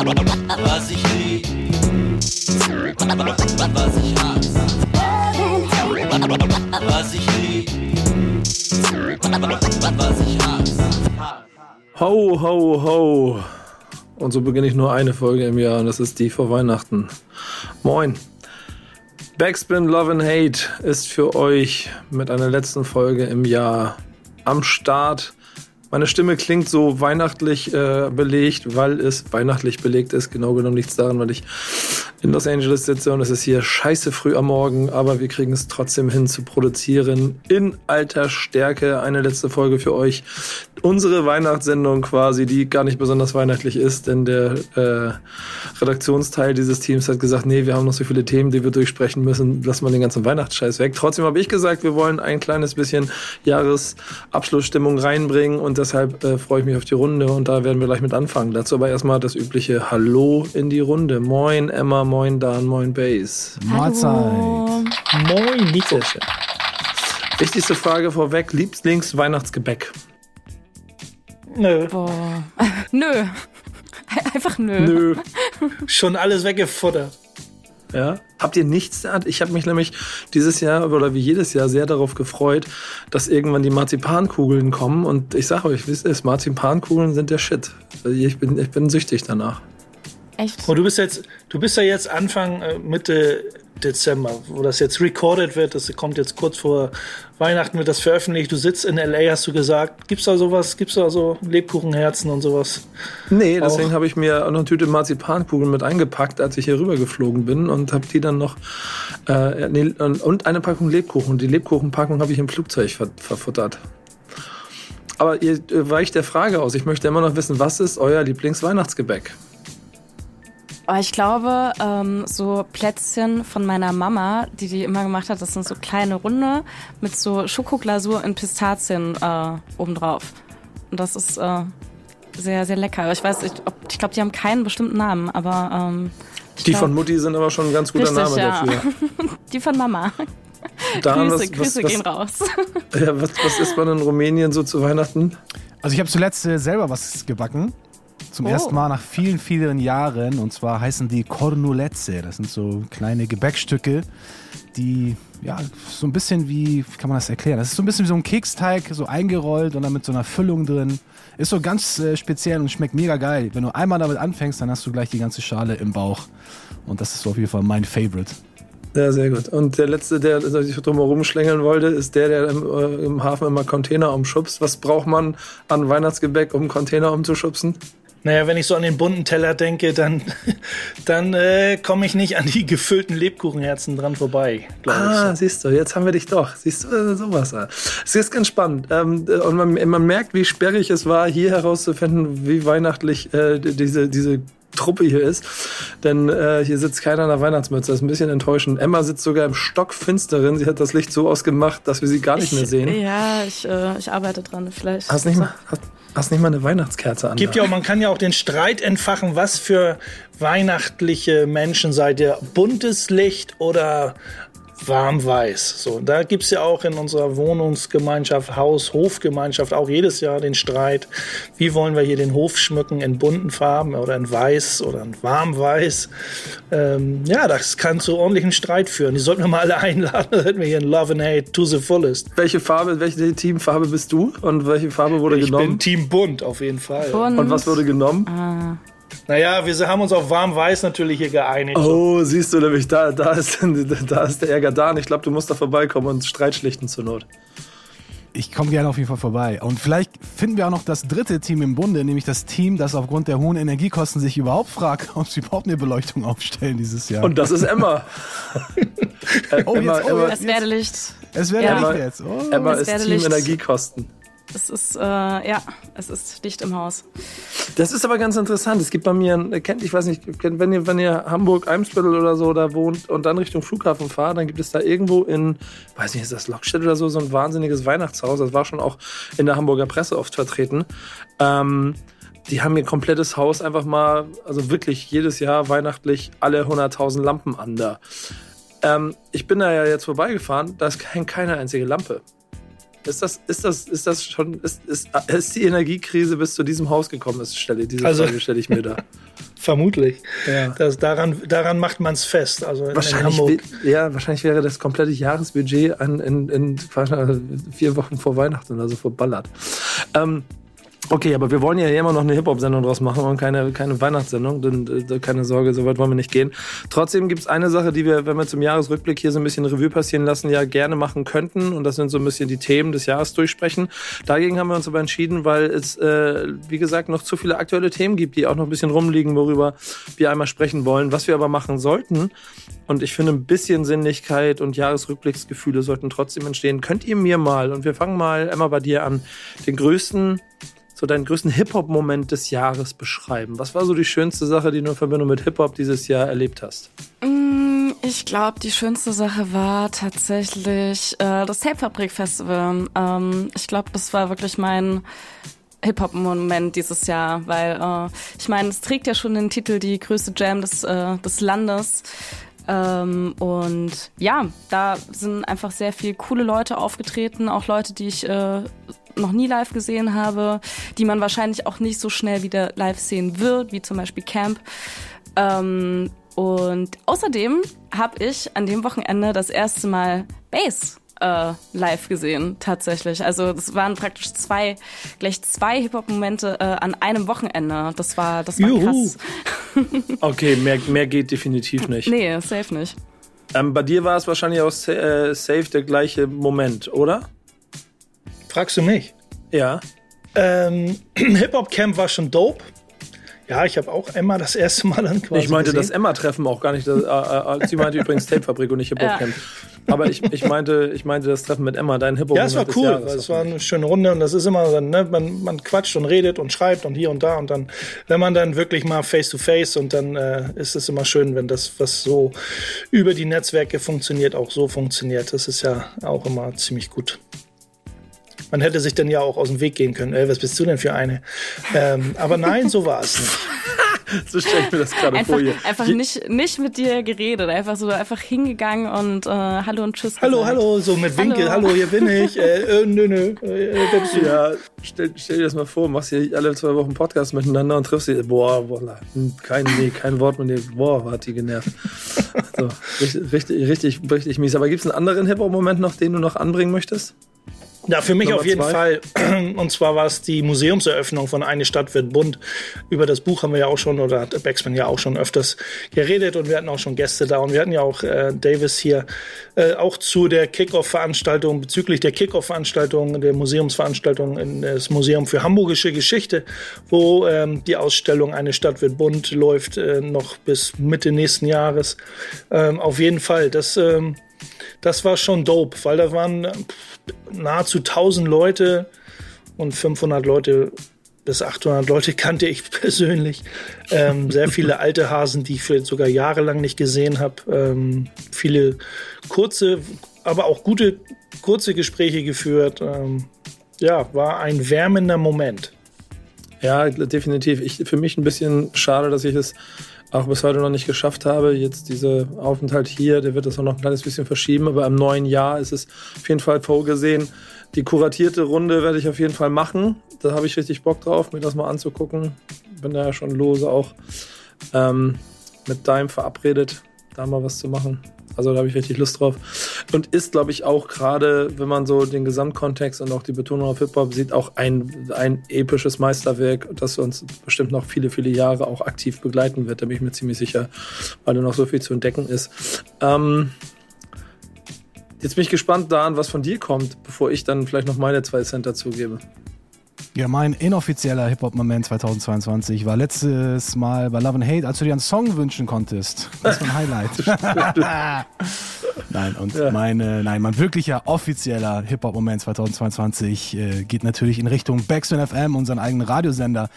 Was ich lieb, was ich hasse. Was ich lieb, was ich hasse. Ho, ho, ho. Und so beginne ich nur eine Folge im Jahr und das ist die vor Weihnachten. Moin. Backspin Love and Hate ist für euch mit einer letzten Folge im Jahr am Start. Meine Stimme klingt so weihnachtlich äh, belegt, weil es weihnachtlich belegt ist. Genau genommen nichts daran, weil ich in Los Angeles sitze und es ist hier scheiße früh am Morgen, aber wir kriegen es trotzdem hin zu produzieren. In alter Stärke eine letzte Folge für euch. Unsere Weihnachtssendung quasi, die gar nicht besonders weihnachtlich ist, denn der äh, Redaktionsteil dieses Teams hat gesagt, nee, wir haben noch so viele Themen, die wir durchsprechen müssen, lassen wir den ganzen Weihnachtsscheiß weg. Trotzdem habe ich gesagt, wir wollen ein kleines bisschen Jahresabschlussstimmung reinbringen und deshalb äh, freue ich mich auf die Runde und da werden wir gleich mit anfangen. Dazu aber erstmal das übliche Hallo in die Runde. Moin Emma, moin Dan, moin Base. Mahlzeit. Moin, Nico. Sehr schön. Wichtigste Frage vorweg, Lieblings Weihnachtsgebäck. Nö. Boah. Nö. Einfach nö. Nö. Schon alles weggefuttert. Ja. Habt ihr nichts? Ich habe mich nämlich dieses Jahr oder wie jedes Jahr sehr darauf gefreut, dass irgendwann die Marzipankugeln kommen. Und ich sage euch, wisst ihr, Marzipankugeln sind der Shit. Ich bin, ich bin süchtig danach. Echt? Und du bist jetzt, du bist ja jetzt Anfang äh, Mitte Dezember, wo das jetzt recorded wird. Das kommt jetzt kurz vor Weihnachten, wird das veröffentlicht. Du sitzt in LA, hast du gesagt. Gibt's da sowas? Gibt's da so Lebkuchenherzen und sowas? Nee, deswegen Auch. habe ich mir auch noch eine Tüte Marzipankugeln mit eingepackt, als ich hier rüber geflogen bin und habe die dann noch äh, nee, und und eine Packung Lebkuchen. Die Lebkuchenpackung habe ich im Flugzeug ver verfuttert. Aber ihr äh, weicht der Frage aus. Ich möchte immer noch wissen, was ist euer Lieblingsweihnachtsgebäck? Aber ich glaube, ähm, so Plätzchen von meiner Mama, die die immer gemacht hat, das sind so kleine Runde mit so Schokoglasur in Pistazien äh, obendrauf. Und das ist äh, sehr, sehr lecker. Ich weiß, ich, ich glaube, die haben keinen bestimmten Namen, aber ähm, ich Die glaub- von Mutti sind aber schon ein ganz guter Richtig, Name ja. dafür. Die von Mama. Dan, Grüße, Grüße gehen raus. Ja, was, was isst man in Rumänien so zu Weihnachten? Also ich habe zuletzt äh, selber was gebacken. Zum Oh. ersten Mal nach vielen, vielen Jahren. Und zwar heißen die Cornuletze. Das sind so kleine Gebäckstücke, die ja so ein bisschen wie, wie kann man das erklären? Das ist so ein bisschen wie so ein Keksteig, so eingerollt und dann mit so einer Füllung drin. Ist so ganz äh, speziell und schmeckt mega geil. Wenn du einmal damit anfängst, dann hast du gleich die ganze Schale im Bauch. Und das ist so auf jeden Fall mein Favorite. Ja, sehr gut. Und der letzte, der sich drumherum schlängeln wollte, ist der, der im, äh, im Hafen immer Container umschubst. Was braucht man an Weihnachtsgebäck, um Container umzuschubsen? Naja, wenn ich so an den bunten Teller denke, dann, dann äh, komme ich nicht an die gefüllten Lebkuchenherzen dran vorbei, glaube Ah, ich. siehst du, jetzt haben wir dich doch. Siehst du, äh, sowas. äh. Es ist ganz spannend. Ähm, äh, und man, man merkt, wie sperrig es war, hier herauszufinden, wie weihnachtlich äh, die- diese, diese Truppe hier ist. Denn äh, hier sitzt keiner in der Weihnachtsmütze. Das ist ein bisschen enttäuschend. Emma sitzt sogar im Stockfinsteren. Sie hat das Licht so ausgemacht, dass wir sie gar nicht mehr sehen. Ja, ich, äh, ich arbeite dran. Vielleicht. Hast nicht mal, hast, hast nicht mal eine Weihnachtskerze an. Gibt ja auch, man kann ja auch den Streit entfachen, was für weihnachtliche Menschen seid ihr? Buntes Licht oder warm-weiß? So, da gibt's ja auch in unserer Wohnungsgemeinschaft, Haus-Hofgemeinschaft auch jedes Jahr den Streit. Wie wollen wir hier den Hof schmücken in bunten Farben oder in weiß oder in warm-weiß? Ähm, ja, das kann zu ordentlichen Streit führen. Die sollten wir mal alle einladen. Dann hätten wir hier ein Love and Hate to the fullest. Welche Farbe, welche Teamfarbe bist du? Und welche Farbe wurde Ich genommen? bin Team Bunt auf jeden Fall. Und, Und was wurde genommen? Naja, wir haben uns auf warm-weiß natürlich hier geeinigt. Oh, siehst du nämlich, da, da, ist, da ist der Ärger da. Und ich glaube, du musst da vorbeikommen und Streit schlichten zur Not. Ich komme gerne auf jeden Fall vorbei. Und vielleicht finden wir auch noch das dritte Team im Bunde, nämlich das Team, das aufgrund der hohen Energiekosten sich überhaupt fragt, ob sie überhaupt eine Beleuchtung aufstellen dieses Jahr. Und das ist Emma. Äh, Oh, Emma, jetzt- oh, Emma, das Werdelicht. es wäre Ja. ja. jetzt. Oh. Emma ist Team Werdelicht. Energiekosten. Es ist, äh, ja, es ist dicht im Haus. Das ist aber ganz interessant. Es gibt bei mir, kennt, ich weiß nicht, wenn ihr, wenn ihr Hamburg, Eimsbüttel oder so da wohnt und dann Richtung Flughafen fahrt, dann gibt es da irgendwo in, weiß nicht, ist das Lockstedt oder so, so ein wahnsinniges Weihnachtshaus. Das war schon auch in der Hamburger Presse oft vertreten. Ähm, die haben ihr komplettes Haus einfach mal, also wirklich jedes Jahr weihnachtlich alle 100.000 Lampen an da. Ähm, ich bin da ja jetzt vorbeigefahren, da ist hängt keine einzige Lampe. Ist das, ist das, ist das schon, ist, ist, ist die Energiekrise bis zu diesem Haus gekommen? Ist, stelle, diese Also- Frage stelle ich mir da. Vermutlich. Ja. Das, daran, daran macht man es fest. Also in, in Wahrscheinlich, wi- ja, wahrscheinlich wäre das komplette Jahresbudget an, in, in vier Wochen vor Weihnachten oder so verballert. Ähm, okay, aber wir wollen ja immer noch eine Hip-Hop-Sendung draus machen und keine, keine Weihnachtssendung, denn äh, keine Sorge, so weit wollen wir nicht gehen. Trotzdem gibt es eine Sache, die wir, wenn wir zum Jahresrückblick hier so ein bisschen Revue passieren lassen, ja gerne machen könnten und das sind so ein bisschen die Themen des Jahres durchsprechen. Dagegen haben wir uns aber entschieden, weil es, äh, wie gesagt, noch zu viele aktuelle Themen gibt, die auch noch ein bisschen rumliegen, worüber wir einmal sprechen wollen. Was wir aber machen sollten, und ich finde, ein bisschen Sinnlichkeit und Jahresrückblicksgefühle sollten trotzdem entstehen. Könnt ihr mir mal, und wir fangen mal, Emma, bei dir an, den größten, so deinen größten Hip-Hop-Moment des Jahres beschreiben? Was war so die schönste Sache, die du in Verbindung mit Hip-Hop dieses Jahr erlebt hast? Mm, Ich glaube, die schönste Sache war tatsächlich äh, das Tape-Fabrik-Festival. Ähm, ich glaube, das war wirklich mein Hip-Hop-Moment dieses Jahr, weil äh, ich meine, es trägt ja schon den Titel die größte Jam des, äh, des Landes. Ähm, und ja, da sind einfach sehr viel coole Leute aufgetreten, auch Leute, die ich äh, noch nie live gesehen habe, die man wahrscheinlich auch nicht so schnell wieder live sehen wird, wie zum Beispiel Camp. Ähm, und außerdem habe ich an dem Wochenende das erste Mal Bass äh, live gesehen, tatsächlich. Also das waren praktisch zwei, gleich zwei Hip-Hop-Momente äh, an einem Wochenende. Das war, das war Juhu. krass. Okay, mehr, mehr geht definitiv nicht. Nee, safe nicht. Ähm, bei dir war es wahrscheinlich auch äh, safe der gleiche Moment, oder? Fragst du mich? Ja. Ähm, Hip-Hop-Camp war schon dope. Ja, ich habe auch Emma das erste Mal dann quasi Ich meinte das gesehen. Emma-Treffen auch gar nicht. Das, äh, äh, sie meinte übrigens Tape-Fabrik und nicht Hip-Hop-Camp. Aber ich, ich, meinte, ich meinte das Treffen mit Emma, dein hip hop Ja, es war cool. es war eine schöne Runde und das ist immer so, ne, man, man quatscht und redet und schreibt und hier und da und dann, wenn man dann wirklich mal face to face und dann äh, ist es immer schön, wenn das, was so über die Netzwerke funktioniert, auch so funktioniert. Das ist ja auch immer ziemlich gut. Man hätte sich dann ja auch aus dem Weg gehen können. Ey, was bist du denn für eine? Ähm, aber nein, so war es nicht. So stelle ich mir das gerade vor hier. einfach nicht, nicht mit dir geredet, einfach so einfach hingegangen und äh, Hallo und Tschüss. Hallo, gesagt. hallo, so mit Winkel. Hallo. Hallo, hier bin ich. Äh, äh, nö, nö. Äh, du? Ja, stell, stell dir das mal vor, machst hier alle zwei Wochen Podcast miteinander und triffst sie. Boah, boah, kein, nee, kein Wort mit dir. Boah, hat die genervt. So, richtig, richtig, richtig, richtig mies. Aber gibt es einen anderen Hip-Hop-Moment noch, den du noch anbringen möchtest? Ja, für mich Nummer auf jeden zwei. Fall. Und zwar war es die Museumseröffnung von Eine Stadt wird bunt. Über das Buch haben wir ja auch schon, oder hat Baxman ja auch schon öfters geredet und wir hatten auch schon Gäste da und wir hatten ja auch äh, Davis hier äh, auch zu der Kickoff-Veranstaltung, bezüglich der Kickoff-Veranstaltung, der Museumsveranstaltung in das Museum für Hamburgische Geschichte, wo ähm, die Ausstellung Eine Stadt wird bunt läuft, äh, noch bis Mitte nächsten Jahres. Ähm, auf jeden Fall, das, ähm, das war schon dope, weil da waren nahezu 1000 Leute und 500 Leute bis 800 Leute kannte ich persönlich. Ähm, sehr viele alte Hasen, die ich vielleicht sogar jahrelang nicht gesehen habe. Ähm, viele kurze, aber auch gute, kurze Gespräche geführt. Ähm, ja, war ein wärmender Moment. Ja, definitiv. Ich, für mich ein bisschen schade, dass ich es auch bis heute noch nicht geschafft habe. Jetzt dieser Aufenthalt hier, der wird das auch noch ein kleines bisschen verschieben, aber im neuen Jahr ist es auf jeden Fall vorgesehen. Die kuratierte Runde werde ich auf jeden Fall machen. Da habe ich richtig Bock drauf, mir das mal anzugucken. Bin da ja schon lose auch ähm, mit Dime verabredet, da mal was zu machen. Also da habe ich richtig Lust drauf. Und ist, glaube ich, auch gerade, wenn man so den Gesamtkontext und auch die Betonung auf Hip-Hop sieht, auch ein, ein episches Meisterwerk, das uns bestimmt noch viele, viele Jahre auch aktiv begleiten wird. Da bin ich mir ziemlich sicher, weil da noch so viel zu entdecken ist. Ähm, jetzt bin ich gespannt, Dan, was von dir kommt, bevor ich dann vielleicht noch meine zwei Cent dazugebe. Ja, mein inoffizieller Hip-Hop-Moment 2022 war letztes Mal bei Love and Hate, als du dir einen Song wünschen konntest. Das war ein Highlight. nein, und meine, nein, mein wirklicher offizieller Hip-Hop-Moment 2022 äh, geht natürlich in Richtung Backspin FM, unseren eigenen Radiosender,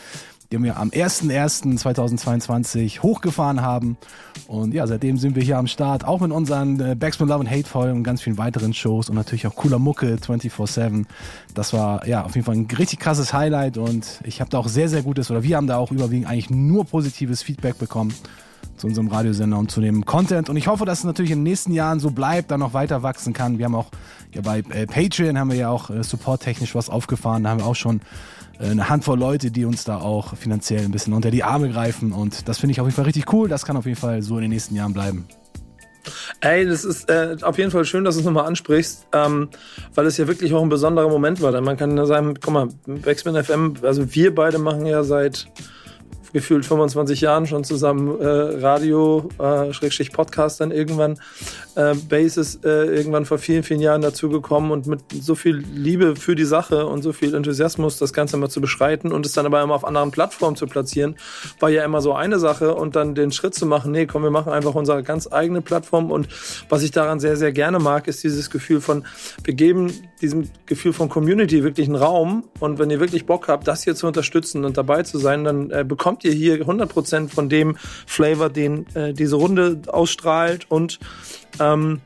den wir am 01.01.2022 hochgefahren haben. Und ja, seitdem sind wir hier am Start, auch mit unseren äh, Backspin Love and Hate Folgen und ganz vielen weiteren Shows und natürlich auch cooler Mucke 24/7. Das war ja auf jeden Fall ein richtig krasses Highlight und ich habe da auch sehr, sehr gutes, oder wir haben da auch überwiegend eigentlich nur positives Feedback bekommen zu unserem Radiosender und zu dem Content. Und ich hoffe, dass es natürlich in den nächsten Jahren so bleibt, dann noch weiter wachsen kann. Wir haben auch ja bei äh, Patreon haben wir ja auch äh, supporttechnisch was aufgefahren. Da haben wir auch schon eine Handvoll Leute, die uns da auch finanziell ein bisschen unter die Arme greifen. Und das finde ich auf jeden Fall richtig cool. Das kann auf jeden Fall so in den nächsten Jahren bleiben. Ey, das ist äh, auf jeden Fall schön, dass du es nochmal ansprichst, ähm, weil es ja wirklich auch ein besonderer Moment war. Denn man kann ja sagen, guck mal, Backspin FM, also wir beide machen ja seit gefühlt 25 Jahren schon zusammen äh, Radio, äh, Schrägstrich Podcast dann irgendwann. Äh, Bass ist äh, irgendwann vor vielen, vielen Jahren dazugekommen und mit so viel Liebe für die Sache und so viel Enthusiasmus das Ganze mal zu beschreiten und es dann aber immer auf anderen Plattformen zu platzieren, war ja immer so eine Sache und dann den Schritt zu machen, nee, komm, wir machen einfach unsere ganz eigene Plattform und was ich daran sehr, sehr gerne mag, ist dieses Gefühl von, wir geben diesem Gefühl von Community wirklich einen Raum. Und wenn ihr wirklich Bock habt, das hier zu unterstützen und dabei zu sein, dann äh, bekommt ihr hier 100% von dem Flavor, den äh, diese Runde ausstrahlt. Und ähm,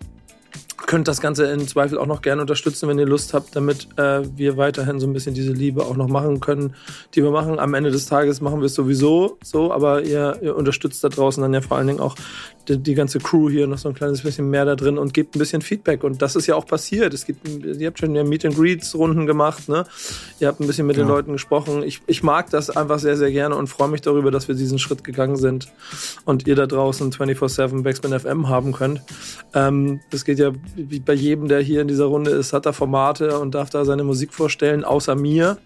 könnt das Ganze im Zweifel auch noch gerne unterstützen, wenn ihr Lust habt, damit äh, wir weiterhin so ein bisschen diese Liebe auch noch machen können, die wir machen. Am Ende des Tages machen wir es sowieso so, aber ihr, ihr unterstützt da draußen dann ja vor allen Dingen auch die, die, ganze Crew hier noch so ein kleines bisschen mehr da drin und gebt ein bisschen Feedback. Und das ist ja auch passiert. Es gibt, ihr habt schon ja Meet and Greets Runden gemacht, ne? Ihr habt ein bisschen mit ja. den Leuten gesprochen. Ich, ich mag das einfach sehr, sehr gerne und freue mich darüber, dass wir diesen Schritt gegangen sind und ihr da draußen 24-7 Backspin FM haben könnt. Ähm, es geht ja wie bei jedem, der hier in dieser Runde ist, hat er Formate und darf da seine Musik vorstellen, außer mir.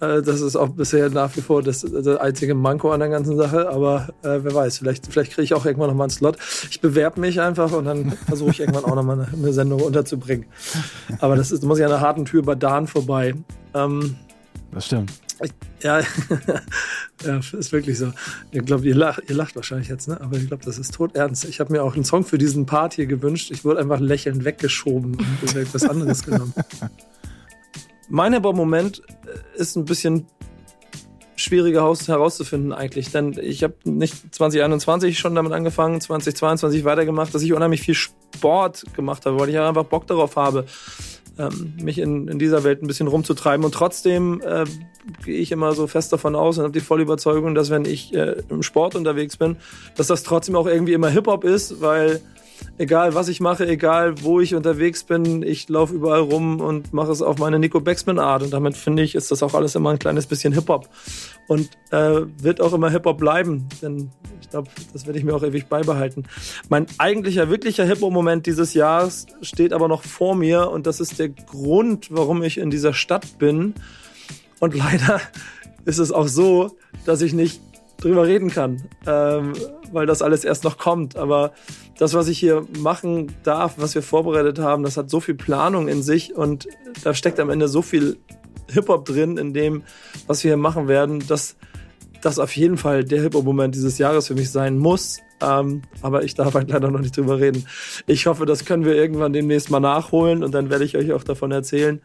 Äh, das ist auch bisher nach wie vor das, das einzige Manko an der ganzen Sache. Aber äh, wer weiß, vielleicht, vielleicht kriege ich auch irgendwann nochmal einen Slot. Ich bewerbe mich einfach und dann versuche ich irgendwann auch nochmal eine, eine Sendung unterzubringen. Aber das ist, muss ja an einer harten Tür bei Dan vorbei. Ähm, das stimmt. Ja, ja, ist wirklich so. Ich glaube, ihr lacht, ihr lacht wahrscheinlich jetzt, ne? aber ich glaube, das ist tot ernst. Ich habe mir auch einen Song für diesen Part hier gewünscht. Ich wurde einfach lächelnd weggeschoben und etwas anderes genommen. Mein Hip-Hop-Moment äh, ist ein bisschen schwieriger herauszufinden eigentlich, denn ich habe nicht 2021 schon damit angefangen, 2022 weitergemacht, dass ich unheimlich viel Sport gemacht habe, weil ich einfach Bock darauf habe, ähm, mich in, in dieser Welt ein bisschen rumzutreiben. Und trotzdem äh, gehe ich immer so fest davon aus und habe die volle Überzeugung, dass wenn ich äh, im Sport unterwegs bin, dass das trotzdem auch irgendwie immer Hip-Hop ist, weil egal was ich mache, egal wo ich unterwegs bin, ich laufe überall rum und mache es auf meine Nico Baxman Art. Und damit finde ich, ist das auch alles immer ein kleines bisschen Hip-Hop. Und äh, wird auch immer Hip-Hop bleiben, denn ich glaube, das werde ich mir auch ewig beibehalten. Mein eigentlicher, wirklicher Hip-Hop-Moment dieses Jahres steht aber noch vor mir und das ist der Grund, warum ich in dieser Stadt bin. Und leider ist es auch so, dass ich nicht drüber reden kann, ähm, weil das alles erst noch kommt. Aber das, was ich hier machen darf, was wir vorbereitet haben, das hat so viel Planung in sich und da steckt am Ende so viel Hip-Hop drin in dem, was wir hier machen werden, dass das auf jeden Fall der Hip-Hop-Moment dieses Jahres für mich sein muss. Ähm, aber ich darf halt leider noch nicht drüber reden. Ich hoffe, das können wir irgendwann demnächst mal nachholen und dann werde ich euch auch davon erzählen.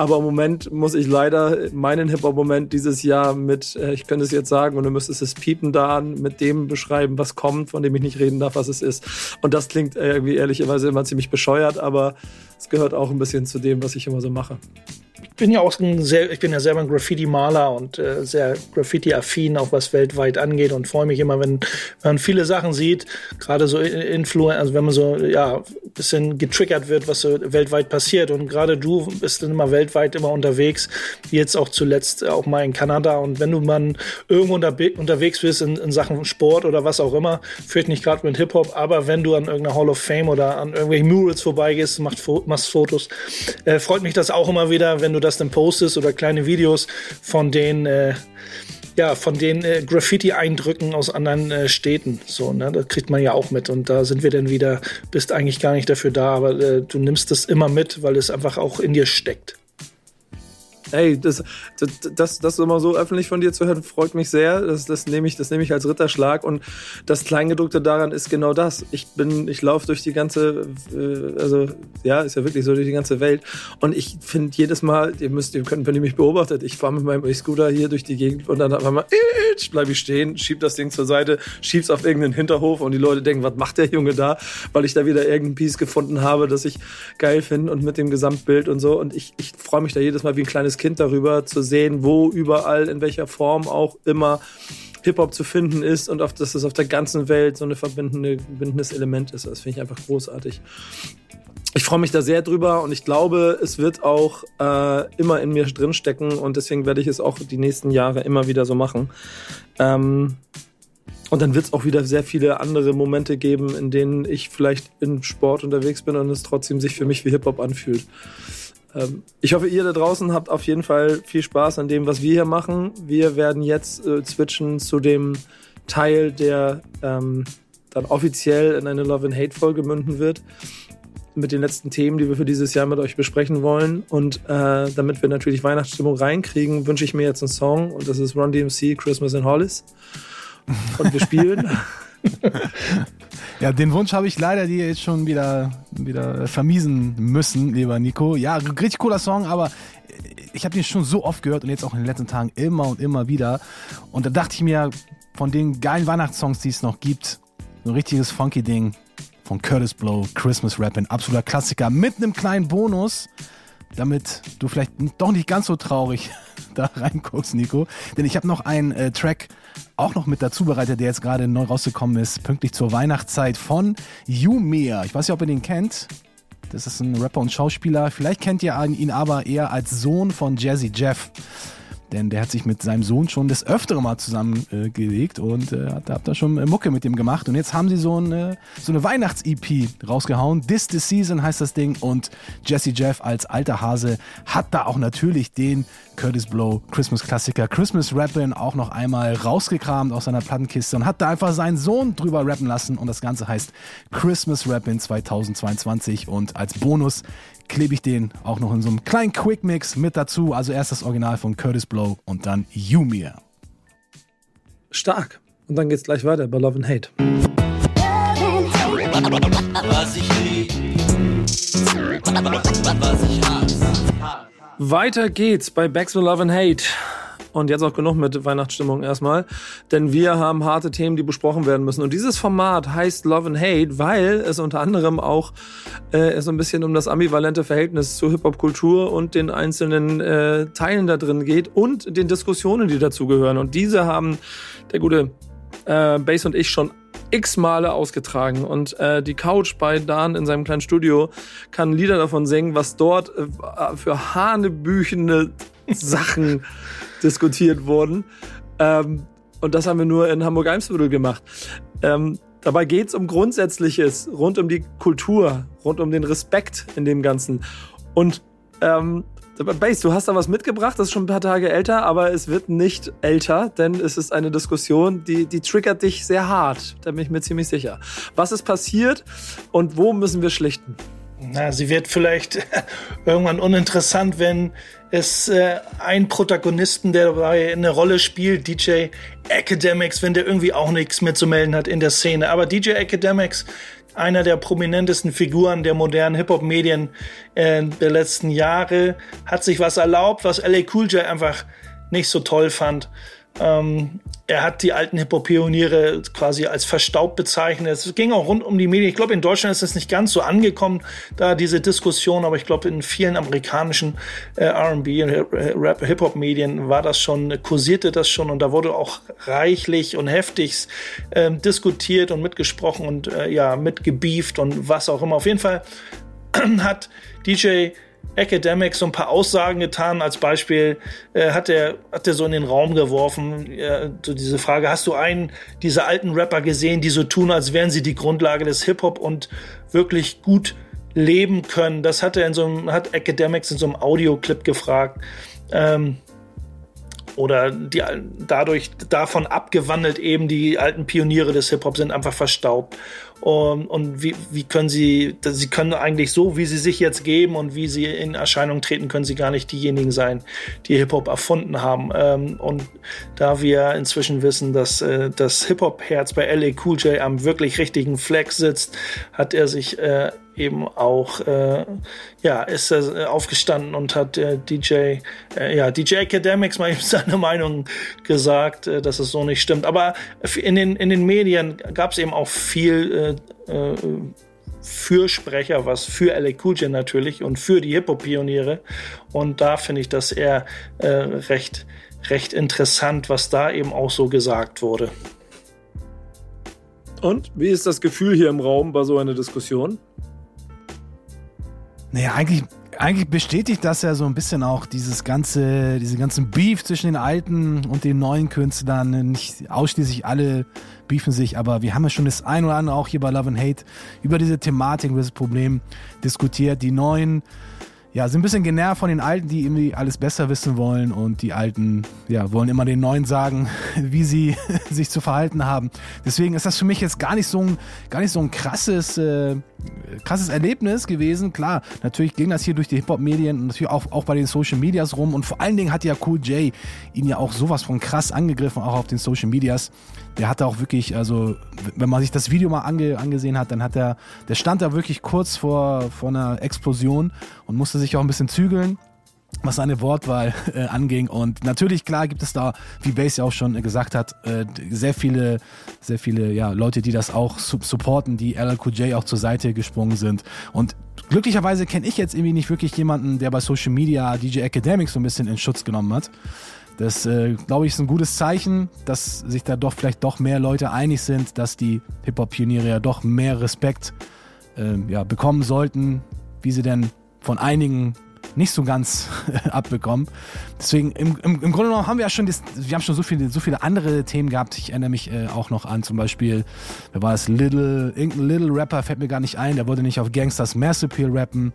Aber im Moment muss ich leider meinen Hip-Hop-Moment dieses Jahr mit, äh, ich könnte es jetzt sagen und du müsstest es piepen da mit dem beschreiben, was kommt, von dem ich nicht reden darf, was es ist. Und das klingt irgendwie ehrlicherweise immer ziemlich bescheuert, aber es gehört auch ein bisschen zu dem, was ich immer so mache bin ja auch ein sehr, ich bin ja selber ein Graffiti-Maler und äh, sehr Graffiti-affin, auch was weltweit angeht und freue mich immer, wenn, wenn man viele Sachen sieht, gerade so Influencer, also wenn man so, ja, bisschen getriggert wird, was so weltweit passiert. Und gerade du bist dann immer weltweit immer unterwegs, jetzt auch zuletzt auch mal in Kanada. Und wenn du mal irgendwo unter, unterwegs bist in, in Sachen Sport oder was auch immer, vielleicht nicht gerade mit Hip-Hop, aber wenn du an irgendeiner Hall of Fame oder an irgendwelchen Murals vorbeigehst, machst, machst Fotos, äh, freut mich das auch immer wieder, wenn du das das dann postest oder kleine Videos von den äh, ja, von den äh, Graffiti-Eindrücken aus anderen äh, Städten. So, ne? Das kriegt man ja auch mit. Und da sind wir dann wieder, bist eigentlich gar nicht dafür da, aber äh, du nimmst das immer mit, weil es einfach auch in dir steckt. Ey, das, das, das, das immer so öffentlich von dir zu hören, freut mich sehr. Das, das nehme ich, das nehme ich als Ritterschlag. Und das Kleingedruckte daran ist genau das. Ich bin, ich laufe durch die ganze, äh, also ja, ist ja wirklich so durch die ganze Welt. Und ich finde jedes Mal, ihr müsst, ihr könnt, wenn ihr mich beobachtet, ich fahre mit meinem E-Scooter hier durch die Gegend und dann einfach mal, bleibe ich stehen, schieb das Ding zur Seite, schieb's auf irgendeinen Hinterhof und die Leute denken, was macht der Junge da? Weil ich da wieder irgendein Piece gefunden habe, das ich geil finde und mit dem Gesamtbild und so. Und ich, ich freue mich da jedes Mal wie ein kleines Kind darüber zu sehen, wo überall, in welcher Form auch immer Hip-Hop zu finden ist und auf, dass es auf der ganzen Welt so ein verbindendes Element ist. Das finde ich einfach großartig. ich freue mich da sehr drüber und ich glaube, es wird auch äh, immer in mir drinstecken und deswegen werde ich es auch die nächsten Jahre immer wieder so machen. Ähm, und dann wird es auch wieder sehr viele andere Momente geben, in denen ich vielleicht im Sport unterwegs bin und es trotzdem sich für mich wie Hip-Hop anfühlt. Ähm, ich hoffe, ihr da draußen habt auf jeden Fall viel Spaß an dem, was wir hier machen. Wir werden jetzt äh, switchen zu dem Teil, der ähm, dann offiziell in eine Love and Hate Folge münden wird mit den letzten Themen, die wir für dieses Jahr mit euch besprechen wollen. Und äh, damit wir natürlich Weihnachtsstimmung reinkriegen, wünsche ich mir jetzt einen Song und das ist Run DMC Christmas in Hollis. Und wir spielen. Ja, den Wunsch habe ich leider dir jetzt schon wieder, wieder vermiesen müssen, lieber Nico. Ja, richtig cooler Song, aber ich habe den schon so oft gehört und jetzt auch in den letzten Tagen immer und immer wieder. Und da dachte ich mir, von den geilen Weihnachtssongs, die es noch gibt, so ein richtiges funky Ding von Curtis Blow, Christmas Rap, ein absoluter Klassiker mit einem kleinen Bonus, damit du vielleicht doch nicht ganz so traurig da reinguckst, Nico. Denn ich habe noch einen äh, Track auch noch mit dazu bereitet, der jetzt gerade neu rausgekommen ist, pünktlich zur Weihnachtszeit von Yumia. Ich weiß nicht, ob ihr den kennt. Das ist ein Rapper und Schauspieler. Vielleicht kennt ihr ihn aber eher als Sohn von Jazzy Jeff. Denn der hat sich mit seinem Sohn schon das öftere Mal zusammengelegt äh, und äh, hat, hat da schon äh, Mucke mit dem gemacht. Und jetzt haben sie so eine, so eine Weihnachts-EP rausgehauen. This the Season heißt das Ding. Und Jesse Jeff als alter Hase hat da auch natürlich den Curtis Blow Christmas-Klassiker Christmas Rappin auch noch einmal rausgekramt aus seiner Plattenkiste und hat da einfach seinen Sohn drüber rappen lassen. Und das Ganze heißt Christmas Rappin 2022. Und als Bonus klebe ich den auch noch in so einem kleinen Quick Mix mit dazu. Also erst das Original von Curtis Blow und dann Yumir. Stark. Und dann geht's gleich weiter bei Love and Hate. Was ich lieb, was ich hasse. Weiter geht's bei Backs with Love and Hate. Und jetzt auch genug mit Weihnachtsstimmung erstmal, denn wir haben harte Themen, die besprochen werden müssen. Und dieses Format heißt Love and Hate, weil es unter anderem auch äh, so ein bisschen um das ambivalente Verhältnis zur Hip-Hop-Kultur und den einzelnen äh, Teilen da drin geht und den Diskussionen, die dazugehören. Und diese haben der gute äh, Bass und ich schon x Male ausgetragen und äh, die Couch bei Dan in seinem kleinen Studio kann Lieder davon singen, was dort äh, für hanebüchende Sachen diskutiert wurden. Ähm, und das haben wir nur in Hamburg-Eimsbüttel gemacht. Ähm, dabei geht's um Grundsätzliches, rund um die Kultur, rund um den Respekt in dem Ganzen. Und ähm, Base, du hast da was mitgebracht, das ist schon ein paar Tage älter, aber es wird nicht älter, denn es ist eine Diskussion, die, die triggert dich sehr hart. Da bin ich mir ziemlich sicher. Was ist passiert und wo müssen wir schlichten? Na, sie wird vielleicht irgendwann uninteressant, wenn es äh, einen Protagonisten, der dabei eine Rolle spielt, DJ Academics, wenn der irgendwie auch nichts mehr zu melden hat in der Szene. Aber DJ Academics, einer der prominentesten Figuren der modernen Hip-Hop-Medien äh, der letzten Jahre, hat sich was erlaubt, was LA Cool J einfach nicht so toll fand. Ähm, er hat die alten Hip-Hop-Pioniere quasi als verstaubt bezeichnet. Es ging auch rund um die Medien. Ich glaube, in Deutschland ist es nicht ganz so angekommen, da diese Diskussion, aber ich glaube, in vielen amerikanischen äh, RB, Rap, Hip-Hop-Medien war das schon, kursierte das schon und da wurde auch reichlich und heftig äh, diskutiert und mitgesprochen und äh, ja, mitgebieft und was auch immer. Auf jeden Fall hat DJ Academic so ein paar Aussagen getan. Als Beispiel äh, hat er hat er so in den Raum geworfen, äh, so diese Frage: Hast du einen dieser alten Rapper gesehen, die so tun, als wären sie die Grundlage des Hip Hop und wirklich gut leben können? Das hat er in so einem hat Academics in so einem Audioclip gefragt. Ähm, oder die dadurch davon abgewandelt eben die alten Pioniere des Hip Hop sind einfach verstaubt und, und wie, wie können sie, sie können eigentlich so, wie sie sich jetzt geben und wie sie in Erscheinung treten, können sie gar nicht diejenigen sein, die Hip-Hop erfunden haben. Ähm, und da wir inzwischen wissen, dass äh, das Hip-Hop-Herz bei LA Cool J am wirklich richtigen Fleck sitzt, hat er sich äh, eben auch, äh, ja, ist er äh, aufgestanden und hat äh, DJ, äh, ja, DJ Academics mal eben seine Meinung gesagt, äh, dass es so nicht stimmt. Aber in den, in den Medien gab es eben auch viel äh, äh, Fürsprecher, was für Cool J natürlich und für die Hip-Hop-Pioniere. Und da finde ich das eher äh, recht, recht interessant, was da eben auch so gesagt wurde. Und wie ist das Gefühl hier im Raum bei so einer Diskussion? Naja, eigentlich, eigentlich bestätigt das ja so ein bisschen auch dieses ganze, diese ganzen Beef zwischen den alten und den neuen Künstlern. Nicht ausschließlich alle beefen sich, aber wir haben ja schon das ein oder andere auch hier bei Love and Hate über diese Thematik, über das Problem diskutiert. Die neuen ja, sind ein bisschen genervt von den Alten, die irgendwie alles besser wissen wollen und die Alten, ja, wollen immer den Neuen sagen, wie sie sich zu verhalten haben. Deswegen ist das für mich jetzt gar nicht so ein, gar nicht so ein krasses, äh, krasses Erlebnis gewesen. Klar, natürlich ging das hier durch die Hip-Hop-Medien und natürlich auch, auch bei den Social Medias rum und vor allen Dingen hat ja Cool J ihn ja auch sowas von krass angegriffen, auch auf den Social Medias der hatte auch wirklich, also wenn man sich das Video mal ange, angesehen hat, dann hat er, der stand da wirklich kurz vor, vor einer Explosion und musste sich auch ein bisschen zügeln was seine Wortwahl äh, anging. Und natürlich, klar, gibt es da, wie Base ja auch schon gesagt hat, äh, sehr viele, sehr viele ja, Leute, die das auch supporten, die LLQJ auch zur Seite gesprungen sind. Und glücklicherweise kenne ich jetzt irgendwie nicht wirklich jemanden, der bei Social Media DJ Academic so ein bisschen in Schutz genommen hat. Das, äh, glaube ich, ist ein gutes Zeichen, dass sich da doch vielleicht doch mehr Leute einig sind, dass die Hip-Hop-Pioniere ja doch mehr Respekt äh, ja, bekommen sollten, wie sie denn von einigen nicht so ganz abbekommen. Deswegen, im, im, im Grunde genommen haben wir ja schon, das, wir haben schon so viele, so viele andere Themen gehabt. Ich erinnere mich äh, auch noch an zum Beispiel, wer war es, Little, irgendein Little Rapper fällt mir gar nicht ein, der wollte nicht auf Gangsters Mass Appeal rappen.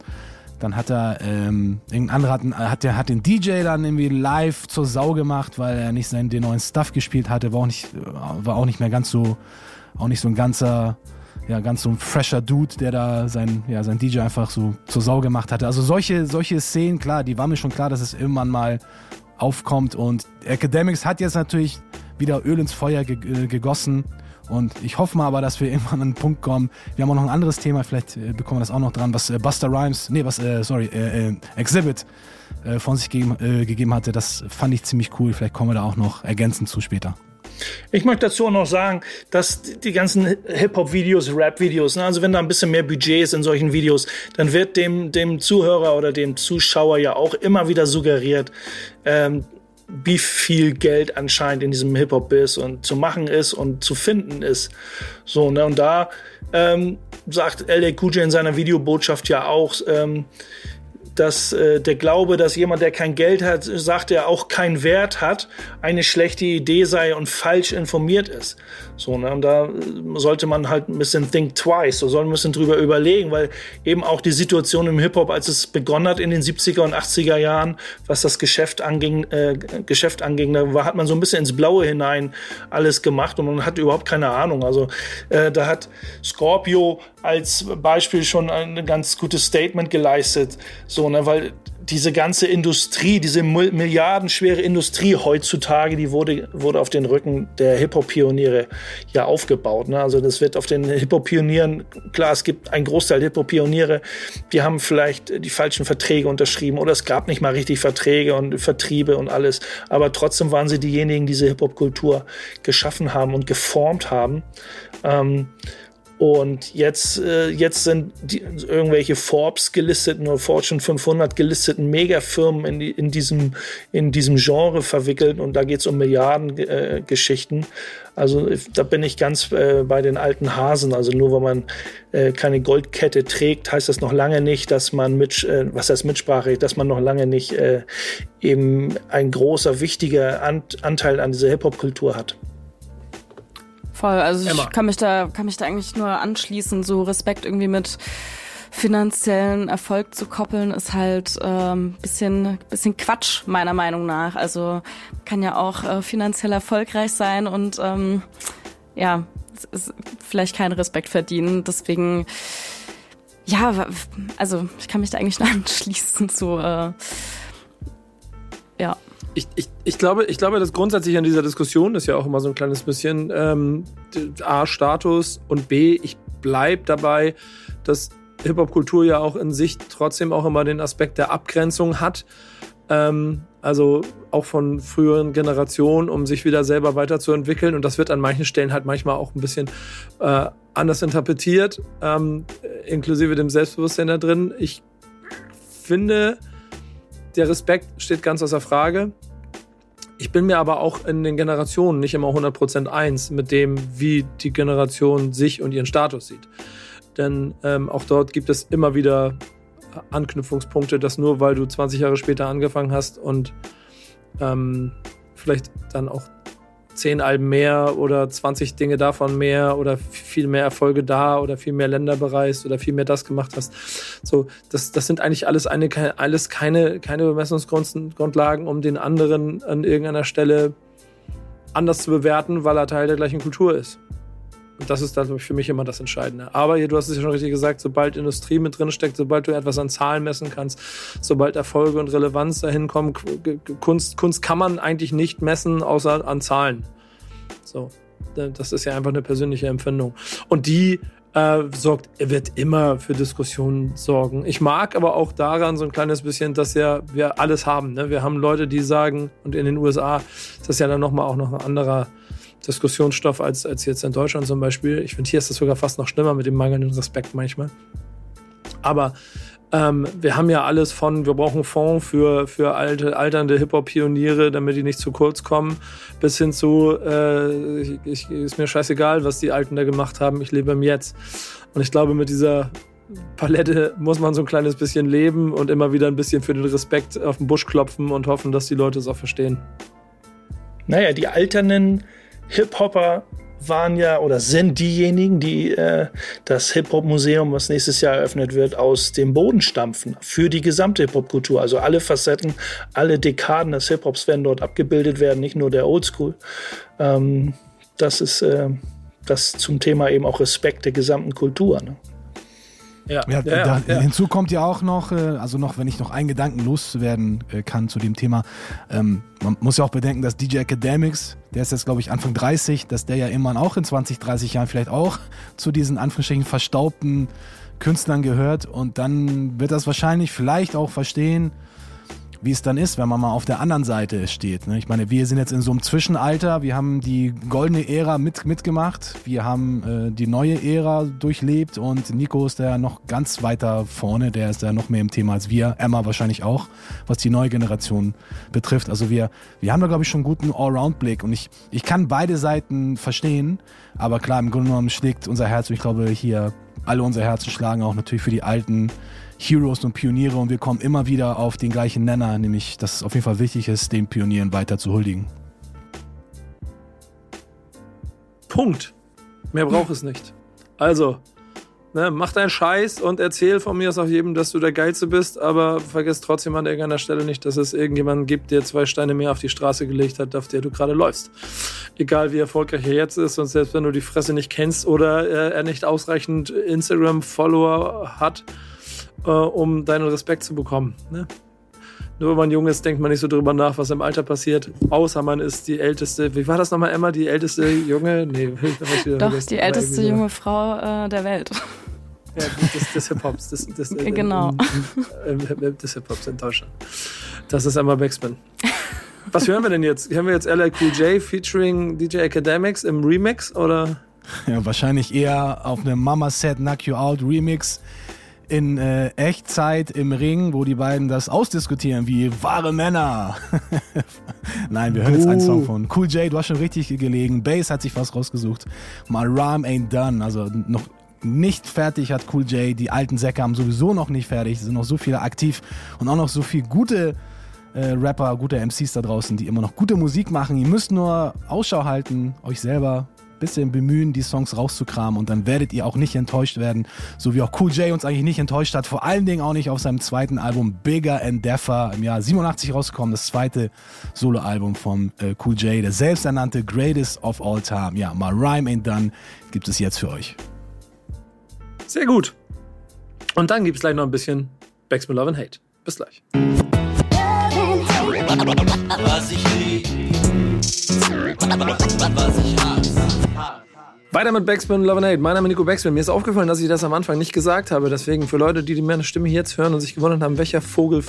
Dann hat er, ähm, irgendein anderer hat, hat, der, hat den DJ dann irgendwie live zur Sau gemacht, weil er nicht seinen, den neuen Stuff gespielt hatte, war auch nicht, war auch nicht mehr ganz so, auch nicht so ein ganzer, ja, ganz so ein fresher Dude, der da sein, ja, sein DJ einfach so zur Sau gemacht hatte. Also solche, solche Szenen, klar, die war mir schon klar, dass es irgendwann mal aufkommt. Und Academics hat jetzt natürlich wieder Öl ins Feuer ge äh, gegossen und ich hoffe mal aber, dass wir irgendwann an einen Punkt kommen. Wir haben auch noch ein anderes Thema, vielleicht äh, bekommen wir das auch noch dran, was äh, Buster Rhymes, nee, was, äh, sorry, äh, Exhibit von sich gegeben, gegeben hatte. Das fand ich ziemlich cool. Vielleicht kommen wir da auch noch ergänzend zu später. Ich möchte dazu auch noch sagen, dass die ganzen Hip-Hop-Videos, Rap-Videos, ne, also wenn da ein bisschen mehr Budget ist in solchen Videos, dann wird dem, dem Zuhörer oder dem Zuschauer ja auch immer wieder suggeriert, ähm, wie viel Geld anscheinend in diesem Hip-Hop-Biss und zu machen ist und zu finden ist. So, ne, und da ähm, sagt LA Cool in seiner Videobotschaft ja auch, ähm, dass äh, der Glaube, dass jemand, der kein Geld hat, sagt er auch keinen Wert hat, eine schlechte Idee sei und falsch informiert ist. So, ne? Und da äh, sollte man halt ein bisschen think twice, so soll ein bisschen drüber überlegen, weil eben auch die Situation im Hip-Hop, als es begonnen hat in den 70er und 80er Jahren, was das Geschäft anging, äh, Geschäft anging, da war, hat man so ein bisschen ins Blaue hinein alles gemacht und man hat überhaupt keine Ahnung. Also äh, da hat Scorpio als Beispiel schon ein ganz gutes Statement geleistet. So, ne, weil diese ganze Industrie, diese milliardenschwere Industrie heutzutage, die wurde, wurde auf den Rücken der Hip-Hop-Pioniere ja aufgebaut. Ne? Also das wird auf den Hip-Hop-Pionieren, klar, es gibt einen Großteil Hip-Hop-Pioniere, die haben vielleicht die falschen Verträge unterschrieben oder es gab nicht mal richtig Verträge und Vertriebe und alles. Aber trotzdem waren sie diejenigen, die diese Hip-Hop-Kultur geschaffen haben und geformt haben. Ähm, und jetzt, äh, jetzt sind die, irgendwelche Forbes gelisteten oder Fortune 500 gelisteten Megafirmen in, die, in, diesem, in diesem Genre verwickelt und da geht es um Milliardengeschichten. Äh, also da bin ich ganz äh, bei den alten Hasen. Also nur weil man äh, keine Goldkette trägt, heißt das noch lange nicht, dass man mit, äh, was heißt Mitsprache, dass man noch lange nicht äh, eben ein großer, wichtiger Ant Anteil an dieser Hip-Hop-Kultur hat. Voll, also Emma. ich kann mich da, kann mich da eigentlich nur anschließen. So Respekt irgendwie mit finanziellen Erfolg zu koppeln, ist halt ähm, bisschen, bisschen Quatsch, meiner Meinung nach. Also kann ja auch äh, finanziell erfolgreich sein und ähm, ja, vielleicht keinen Respekt verdienen. Deswegen, ja, also ich kann mich da eigentlich nur anschließen zu äh, ja ich, ich, ich, glaube, ich glaube, dass grundsätzlich an dieser Diskussion ist ja auch immer so ein kleines bisschen ähm, A, Status und B, ich bleibe dabei, dass Hip-Hop-Kultur ja auch in sich trotzdem auch immer den Aspekt der Abgrenzung hat. Ähm, also auch von früheren Generationen, um sich wieder selber weiterzuentwickeln. Und das wird an manchen Stellen halt manchmal auch ein bisschen äh, anders interpretiert, ähm, inklusive dem Selbstbewusstsein da drin. Ich finde, der Respekt steht ganz außer Frage. Ich bin mir aber auch in den Generationen nicht immer 100% eins mit dem, wie die Generation sich und ihren Status sieht. Denn ähm, auch dort gibt es immer wieder Anknüpfungspunkte, dass nur weil du 20 Jahre später angefangen hast und ähm, vielleicht dann auch 10 Alben mehr oder 20 Dinge davon mehr oder viel mehr Erfolge da oder viel mehr Länder bereist oder viel mehr das gemacht hast. So, das, das sind eigentlich alles, eine, alles keine, keine Bemessungsgrundlagen, um den anderen an irgendeiner Stelle anders zu bewerten, weil er Teil der gleichen Kultur ist. Und das ist dann für mich immer das Entscheidende. Aber hier, du hast es ja schon richtig gesagt, sobald Industrie mit drin steckt, sobald du etwas an Zahlen messen kannst, sobald Erfolge und Relevanz dahin kommen, Kunst, Kunst kann man eigentlich nicht messen, außer an Zahlen. So. Das ist ja einfach eine persönliche Empfindung. Und die äh, sorgt, wird immer für Diskussionen sorgen. Ich mag aber auch daran so ein kleines bisschen, dass ja wir alles haben. Ne? Wir haben Leute, die sagen, und in den USA ist das ja dann nochmal auch noch ein anderer Diskussionsstoff als, als jetzt in Deutschland zum Beispiel. Ich finde, hier ist das sogar fast noch schlimmer mit dem mangelnden Respekt manchmal. Aber ähm, wir haben ja alles von, wir brauchen Fonds für, für alte, alternde Hip-Hop-Pioniere, damit die nicht zu kurz kommen, bis hin zu, äh, ich, ich, ist mir scheißegal, was die Alten da gemacht haben, ich lebe im Jetzt. Und ich glaube, mit dieser Palette muss man so ein kleines bisschen leben und immer wieder ein bisschen für den Respekt auf den Busch klopfen und hoffen, dass die Leute es auch verstehen. Naja, die alternden Hip-Hopper waren ja oder sind diejenigen, die äh, das Hip-Hop-Museum, was nächstes Jahr eröffnet wird, aus dem Boden stampfen für die gesamte Hip-Hop-Kultur. Also alle Facetten, alle Dekaden des Hip-Hops werden dort abgebildet werden, nicht nur der Oldschool. Ähm, das ist äh, das zum Thema eben auch Respekt der gesamten Kultur. Ne? Ja, ja, da, ja, Hinzu kommt ja auch noch, äh, also noch, wenn ich noch einen Gedanken loswerden äh, kann zu dem Thema, ähm, man muss ja auch bedenken, dass DJ Academics, der ist jetzt glaube ich Anfang 30, dass der ja irgendwann auch in 20, 30 Jahren vielleicht auch zu diesen Anführungsstrichen verstaubten Künstlern gehört. Und dann wird das wahrscheinlich vielleicht auch verstehen, wie es dann ist, wenn man mal auf der anderen Seite steht. Ne? Ich meine, wir sind jetzt in so einem Zwischenalter, wir haben die goldene Ära mit, mitgemacht, wir haben äh, die neue Ära durchlebt und Nico ist da noch ganz weiter vorne, der ist da noch mehr im Thema als wir, Emma wahrscheinlich auch, was die neue Generation betrifft. Also wir, wir haben da glaube ich schon einen guten Allround-Blick und ich, ich kann beide Seiten verstehen, aber klar, im Grunde genommen schlägt unser Herz ich glaube hier alle unsere Herzen schlagen auch natürlich für die alten Heroes und Pioniere und wir kommen immer wieder auf den gleichen Nenner, nämlich dass es auf jeden Fall wichtig ist, den Pionieren weiter zu huldigen. Punkt. Mehr braucht es nicht. Also, ne, mach deinen Scheiß und erzähl von mir aus auch jedem, dass du der Geilste bist, aber vergiss trotzdem an irgendeiner Stelle nicht, dass es irgendjemanden gibt, der zwei Steine mehr auf die Straße gelegt hat, auf der du gerade läufst. Egal wie erfolgreich er jetzt ist und selbst wenn du die Fresse nicht kennst oder äh, er nicht ausreichend Instagram-Follower hat, äh, um deinen Respekt zu bekommen. Ne? Nur wenn man jung ist, denkt man nicht so drüber nach, was im Alter passiert. Außer man ist die älteste, wie war das nochmal, Emma? Die älteste junge? Nee, Doch, die älteste junge Frau äh, der Welt. Ja, des, des Hip-Hops. Des, des, äh, genau. Im, im, des Hip-Hops in Deutschland. Das ist Emma Backspin. Was hören wir denn jetzt? Hören wir jetzt LL Cool J featuring DJ Academics im Remix oder? Ja, wahrscheinlich eher auf einem Mama Set Knock You Out Remix in äh, Echtzeit im Ring, wo die beiden das ausdiskutieren, wie wahre Männer. Nein, wir hören jetzt einen Song von Cool J, du hast schon richtig gelegen. Bass hat sich was rausgesucht. My Rhyme ain't done, also noch nicht fertig hat Cool J. Die alten Säcke haben sowieso noch nicht fertig, es sind noch so viele aktiv und auch noch so viele gute äh, Rapper, gute MCs da draußen, die immer noch gute Musik machen. Ihr müsst nur Ausschau halten, euch selber bisschen bemühen, die Songs rauszukramen und dann werdet ihr auch nicht enttäuscht werden, so wie auch Cool J uns eigentlich nicht enttäuscht hat, vor allen Dingen auch nicht auf seinem zweiten Album Bigger Endeavor im Jahr 87 rausgekommen, das zweite Soloalbum von äh, Cool J, der selbsternannte Greatest of All Time. Ja, mal Rhyme Ain't Done gibt es jetzt für euch. Sehr gut. Und dann gibt es gleich noch ein bisschen Backs with Love and Hate. Bis gleich. Was ich lieb, was ich hasse. Weiter mit Backspin Love and Hate. Mein Name ist Nico Backspin. Mir ist aufgefallen, dass ich das am Anfang nicht gesagt habe. Deswegen für Leute, die meine Stimme jetzt hören und sich gewundert haben, welcher Vogel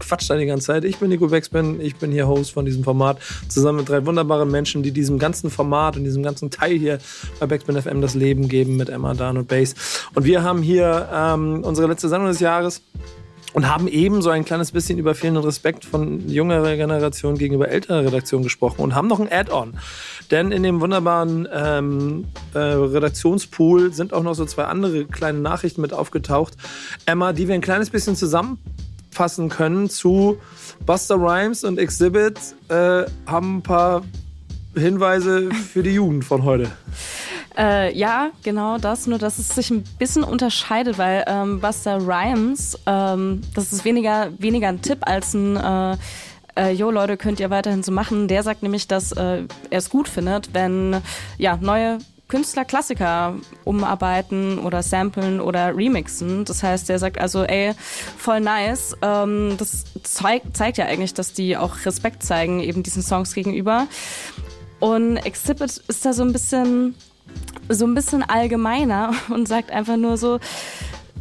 quatscht da die ganze Zeit. Ich bin Nico Backspin. Ich bin hier Host von diesem Format. Zusammen mit drei wunderbaren Menschen, die diesem ganzen Format und diesem ganzen Teil hier bei Backspin FM das Leben geben mit Emma, Dan und Bass. Und wir haben hier ähm, unsere letzte Sendung des Jahres und haben eben so ein kleines bisschen über fehlenden Respekt von jüngerer Generation gegenüber älterer Redaktion gesprochen und haben noch ein Add-on. Denn in dem wunderbaren ähm, äh, Redaktionspool sind auch noch so zwei andere kleine Nachrichten mit aufgetaucht. Emma, die wir ein kleines bisschen zusammenfassen können zu Buster Rhymes und Exhibit, äh, haben ein paar Hinweise für die Jugend von heute. Äh, ja, genau das, nur dass es sich ein bisschen unterscheidet, weil ähm, Buster Rhymes, ähm, das ist weniger, weniger ein Tipp als ein äh, äh, jo Leute, könnt ihr weiterhin so machen. Der sagt nämlich, dass äh, er es gut findet, wenn ja neue Künstler Klassiker umarbeiten oder samplen oder remixen. Das heißt, der sagt also, ey, voll nice. Ähm, das zeig, zeigt ja eigentlich, dass die auch Respekt zeigen, eben diesen Songs gegenüber. Und Exhibit ist da so ein bisschen so ein bisschen allgemeiner und sagt einfach nur so,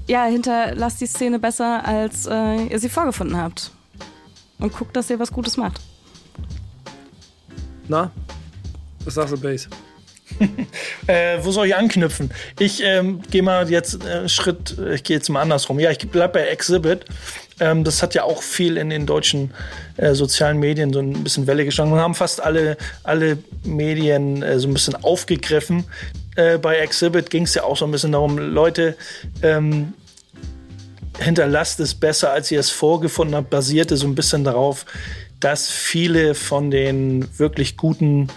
ja, hinterlasst die Szene besser, als äh, ihr sie vorgefunden habt. Und guckt, dass ihr was Gutes macht. Na, was sagst du, Base? äh, wo soll ich anknüpfen? Ich ähm, gehe mal jetzt äh, einen Schritt, ich gehe jetzt mal andersrum. Ja, ich bleibe bei Exhibit. Ähm, das hat ja auch viel in den deutschen äh, sozialen Medien so ein bisschen Welle geschlagen. Wir haben fast alle, alle Medien äh, so ein bisschen aufgegriffen. Äh, bei Exhibit ging es ja auch so ein bisschen darum, Leute, ähm, hinterlasst es besser, als ihr es vorgefunden habt, basierte so ein bisschen darauf, dass viele von den wirklich guten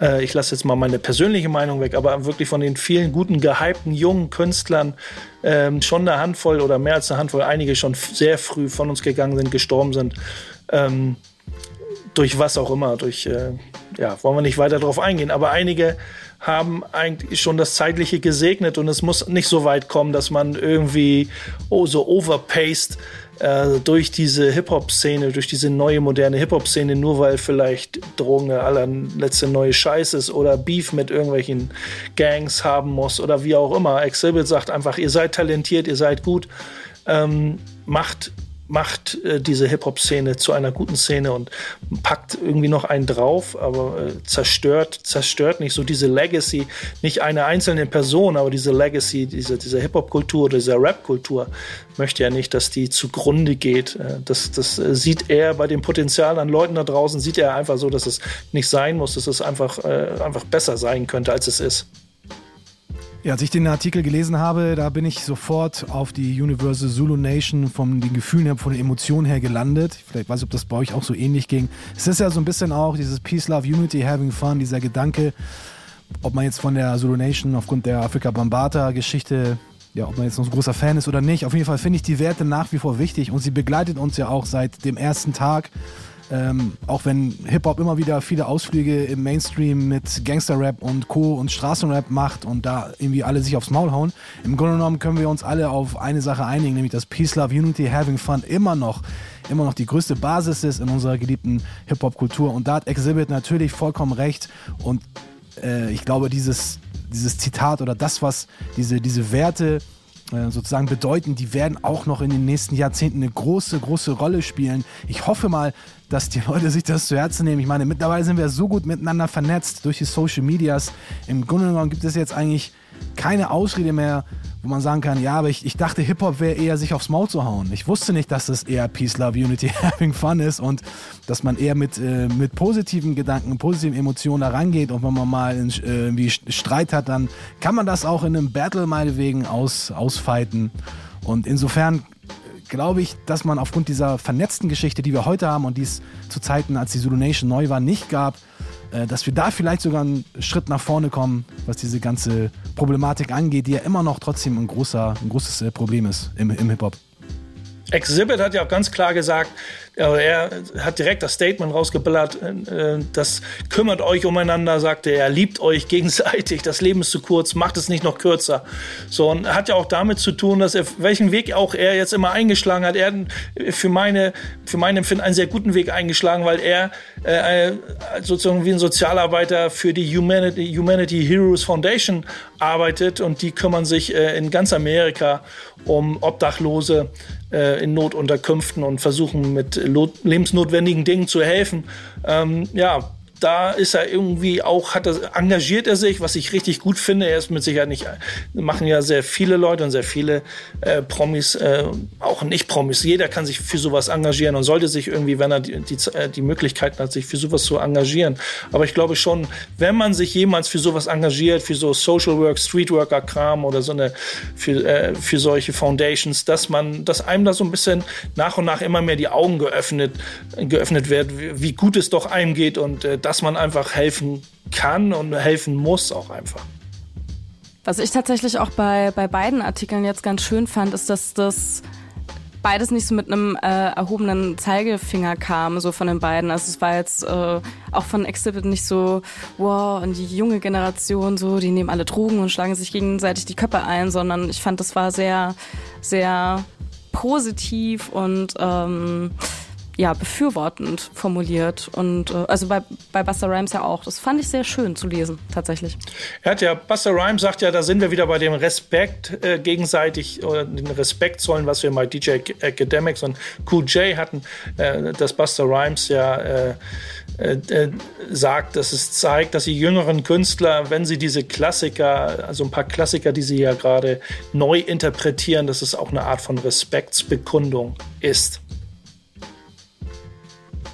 äh, ich lasse jetzt mal meine persönliche Meinung weg, aber wirklich von den vielen guten, gehypten jungen Künstlern ähm, schon eine Handvoll oder mehr als eine Handvoll, einige schon sehr früh von uns gegangen sind, gestorben sind. Ähm, durch was auch immer, durch, äh, ja, wollen wir nicht weiter darauf eingehen, aber einige haben eigentlich schon das Zeitliche gesegnet und es muss nicht so weit kommen, dass man irgendwie oh, so overpaced äh, durch diese Hip-Hop-Szene, durch diese neue moderne Hip-Hop-Szene, nur weil vielleicht Drogen der allerletzte neue Scheiß ist oder Beef mit irgendwelchen Gangs haben muss oder wie auch immer. Exhibit sagt einfach, ihr seid talentiert, ihr seid gut, ähm, macht macht äh, diese Hip-Hop-Szene zu einer guten Szene und packt irgendwie noch einen drauf, aber äh, zerstört, zerstört nicht so diese Legacy, nicht eine einzelne Person, aber diese Legacy, diese, diese Hip-Hop-Kultur oder diese Rap-Kultur möchte ja nicht, dass die zugrunde geht. Äh, das das äh, sieht er bei dem Potenzial an Leuten da draußen, sieht er einfach so, dass es nicht sein muss, dass es einfach, äh, einfach besser sein könnte, als es ist. Ja, als ich den Artikel gelesen habe, da bin ich sofort auf die Universal Zulu Nation von den Gefühlen her, von den Emotionen her gelandet. Vielleicht weiß ich, ob das bei euch auch so ähnlich ging. Es ist ja so ein bisschen auch dieses Peace, Love, Unity, Having Fun, dieser Gedanke, ob man jetzt von der Zulu Nation aufgrund der Afrika Bambata Geschichte ja, ob man jetzt noch ein großer Fan ist oder nicht. Auf jeden Fall finde ich die Werte nach wie vor wichtig und sie begleitet uns ja auch seit dem ersten Tag. Ähm, auch wenn Hip-Hop immer wieder viele Ausflüge im Mainstream mit Gangster-Rap und Co. und Straßenrap macht und da irgendwie alle sich aufs Maul hauen. Im Grunde genommen können wir uns alle auf eine Sache einigen, nämlich dass Peace, Love, Unity, Having Fun immer noch immer noch die größte Basis ist in unserer geliebten Hip-Hop-Kultur. Und da hat Exhibit natürlich vollkommen recht. Und äh, ich glaube, dieses, dieses Zitat oder das, was diese, diese Werte sozusagen bedeuten, die werden auch noch in den nächsten Jahrzehnten eine große, große Rolle spielen. Ich hoffe mal, dass die Leute sich das zu Herzen nehmen. Ich meine, mittlerweile sind wir so gut miteinander vernetzt durch die Social Medias. Im Grunde genommen gibt es jetzt eigentlich keine Ausrede mehr, wo man sagen kann, ja, aber ich, ich dachte, Hip-Hop wäre eher sich aufs Maul zu hauen. Ich wusste nicht, dass das eher Peace, Love, Unity, Having Fun ist und dass man eher mit, äh, mit positiven Gedanken, positiven Emotionen da rangeht und wenn man mal in, äh, irgendwie Streit hat, dann kann man das auch in einem Battle meinetwegen aus, ausfighten. Und insofern glaube ich, dass man aufgrund dieser vernetzten Geschichte, die wir heute haben und die es zu Zeiten, als die Zulu Nation neu war, nicht gab, äh, dass wir da vielleicht sogar einen Schritt nach vorne kommen, was diese ganze Problematik angeht, die ja immer noch trotzdem ein, großer, ein großes äh, Problem ist im, im Hip-Hop. Exhibit hat ja auch ganz klar gesagt, er hat direkt das Statement rausgeballert, äh, das kümmert euch umeinander, sagte er, liebt euch gegenseitig, das Leben ist zu kurz, macht es nicht noch kürzer. So, und hat ja auch damit zu tun, dass er, welchen Weg auch er jetzt immer eingeschlagen hat. Er hat für meine, für mein Empfinden einen sehr guten Weg eingeschlagen, weil er äh, sozusagen wie ein Sozialarbeiter für die Humanity, Humanity Heroes Foundation arbeitet und die kümmern sich äh, in ganz Amerika um Obdachlose äh, in Notunterkünften und versuchen mit lebensnotwendigen Dingen zu helfen. Ähm, ja, da ist er irgendwie auch, hat er, engagiert er sich, was ich richtig gut finde. Er ist mit Sicherheit nicht, machen ja sehr viele Leute und sehr viele äh, Promis, äh, auch nicht-Promis. Jeder kann sich für sowas engagieren und sollte sich irgendwie, wenn er die, die, äh, die Möglichkeiten hat, sich für sowas zu engagieren. Aber ich glaube schon, wenn man sich jemals für sowas engagiert, für so Social Work, Streetworker-Kram oder so eine, für, äh, für solche Foundations, dass man, dass einem da so ein bisschen nach und nach immer mehr die Augen geöffnet, geöffnet wird, wie, gut es doch einem geht und äh, dass man einfach helfen kann und helfen muss auch einfach. Was ich tatsächlich auch bei, bei beiden Artikeln jetzt ganz schön fand, ist, dass das beides nicht so mit einem äh, erhobenen Zeigefinger kam, so von den beiden. Also es war jetzt äh, auch von Exhibit nicht so, wow, und die junge Generation, so, die nehmen alle Drogen und schlagen sich gegenseitig die Köpfe ein, sondern ich fand, das war sehr, sehr positiv und ähm, ja, befürwortend formuliert. Und äh, also bei, bei Buster Rhymes ja auch. Das fand ich sehr schön zu lesen, tatsächlich. Er hat ja, Buster Rhymes sagt ja, da sind wir wieder bei dem Respekt äh, gegenseitig oder den Respekt zollen, was wir bei DJ Academics und Cool J hatten, äh, dass Buster Rhymes ja äh, äh, äh, sagt, dass es zeigt, dass die jüngeren Künstler, wenn sie diese Klassiker, also ein paar Klassiker, die sie ja gerade neu interpretieren, dass es auch eine Art von Respektsbekundung ist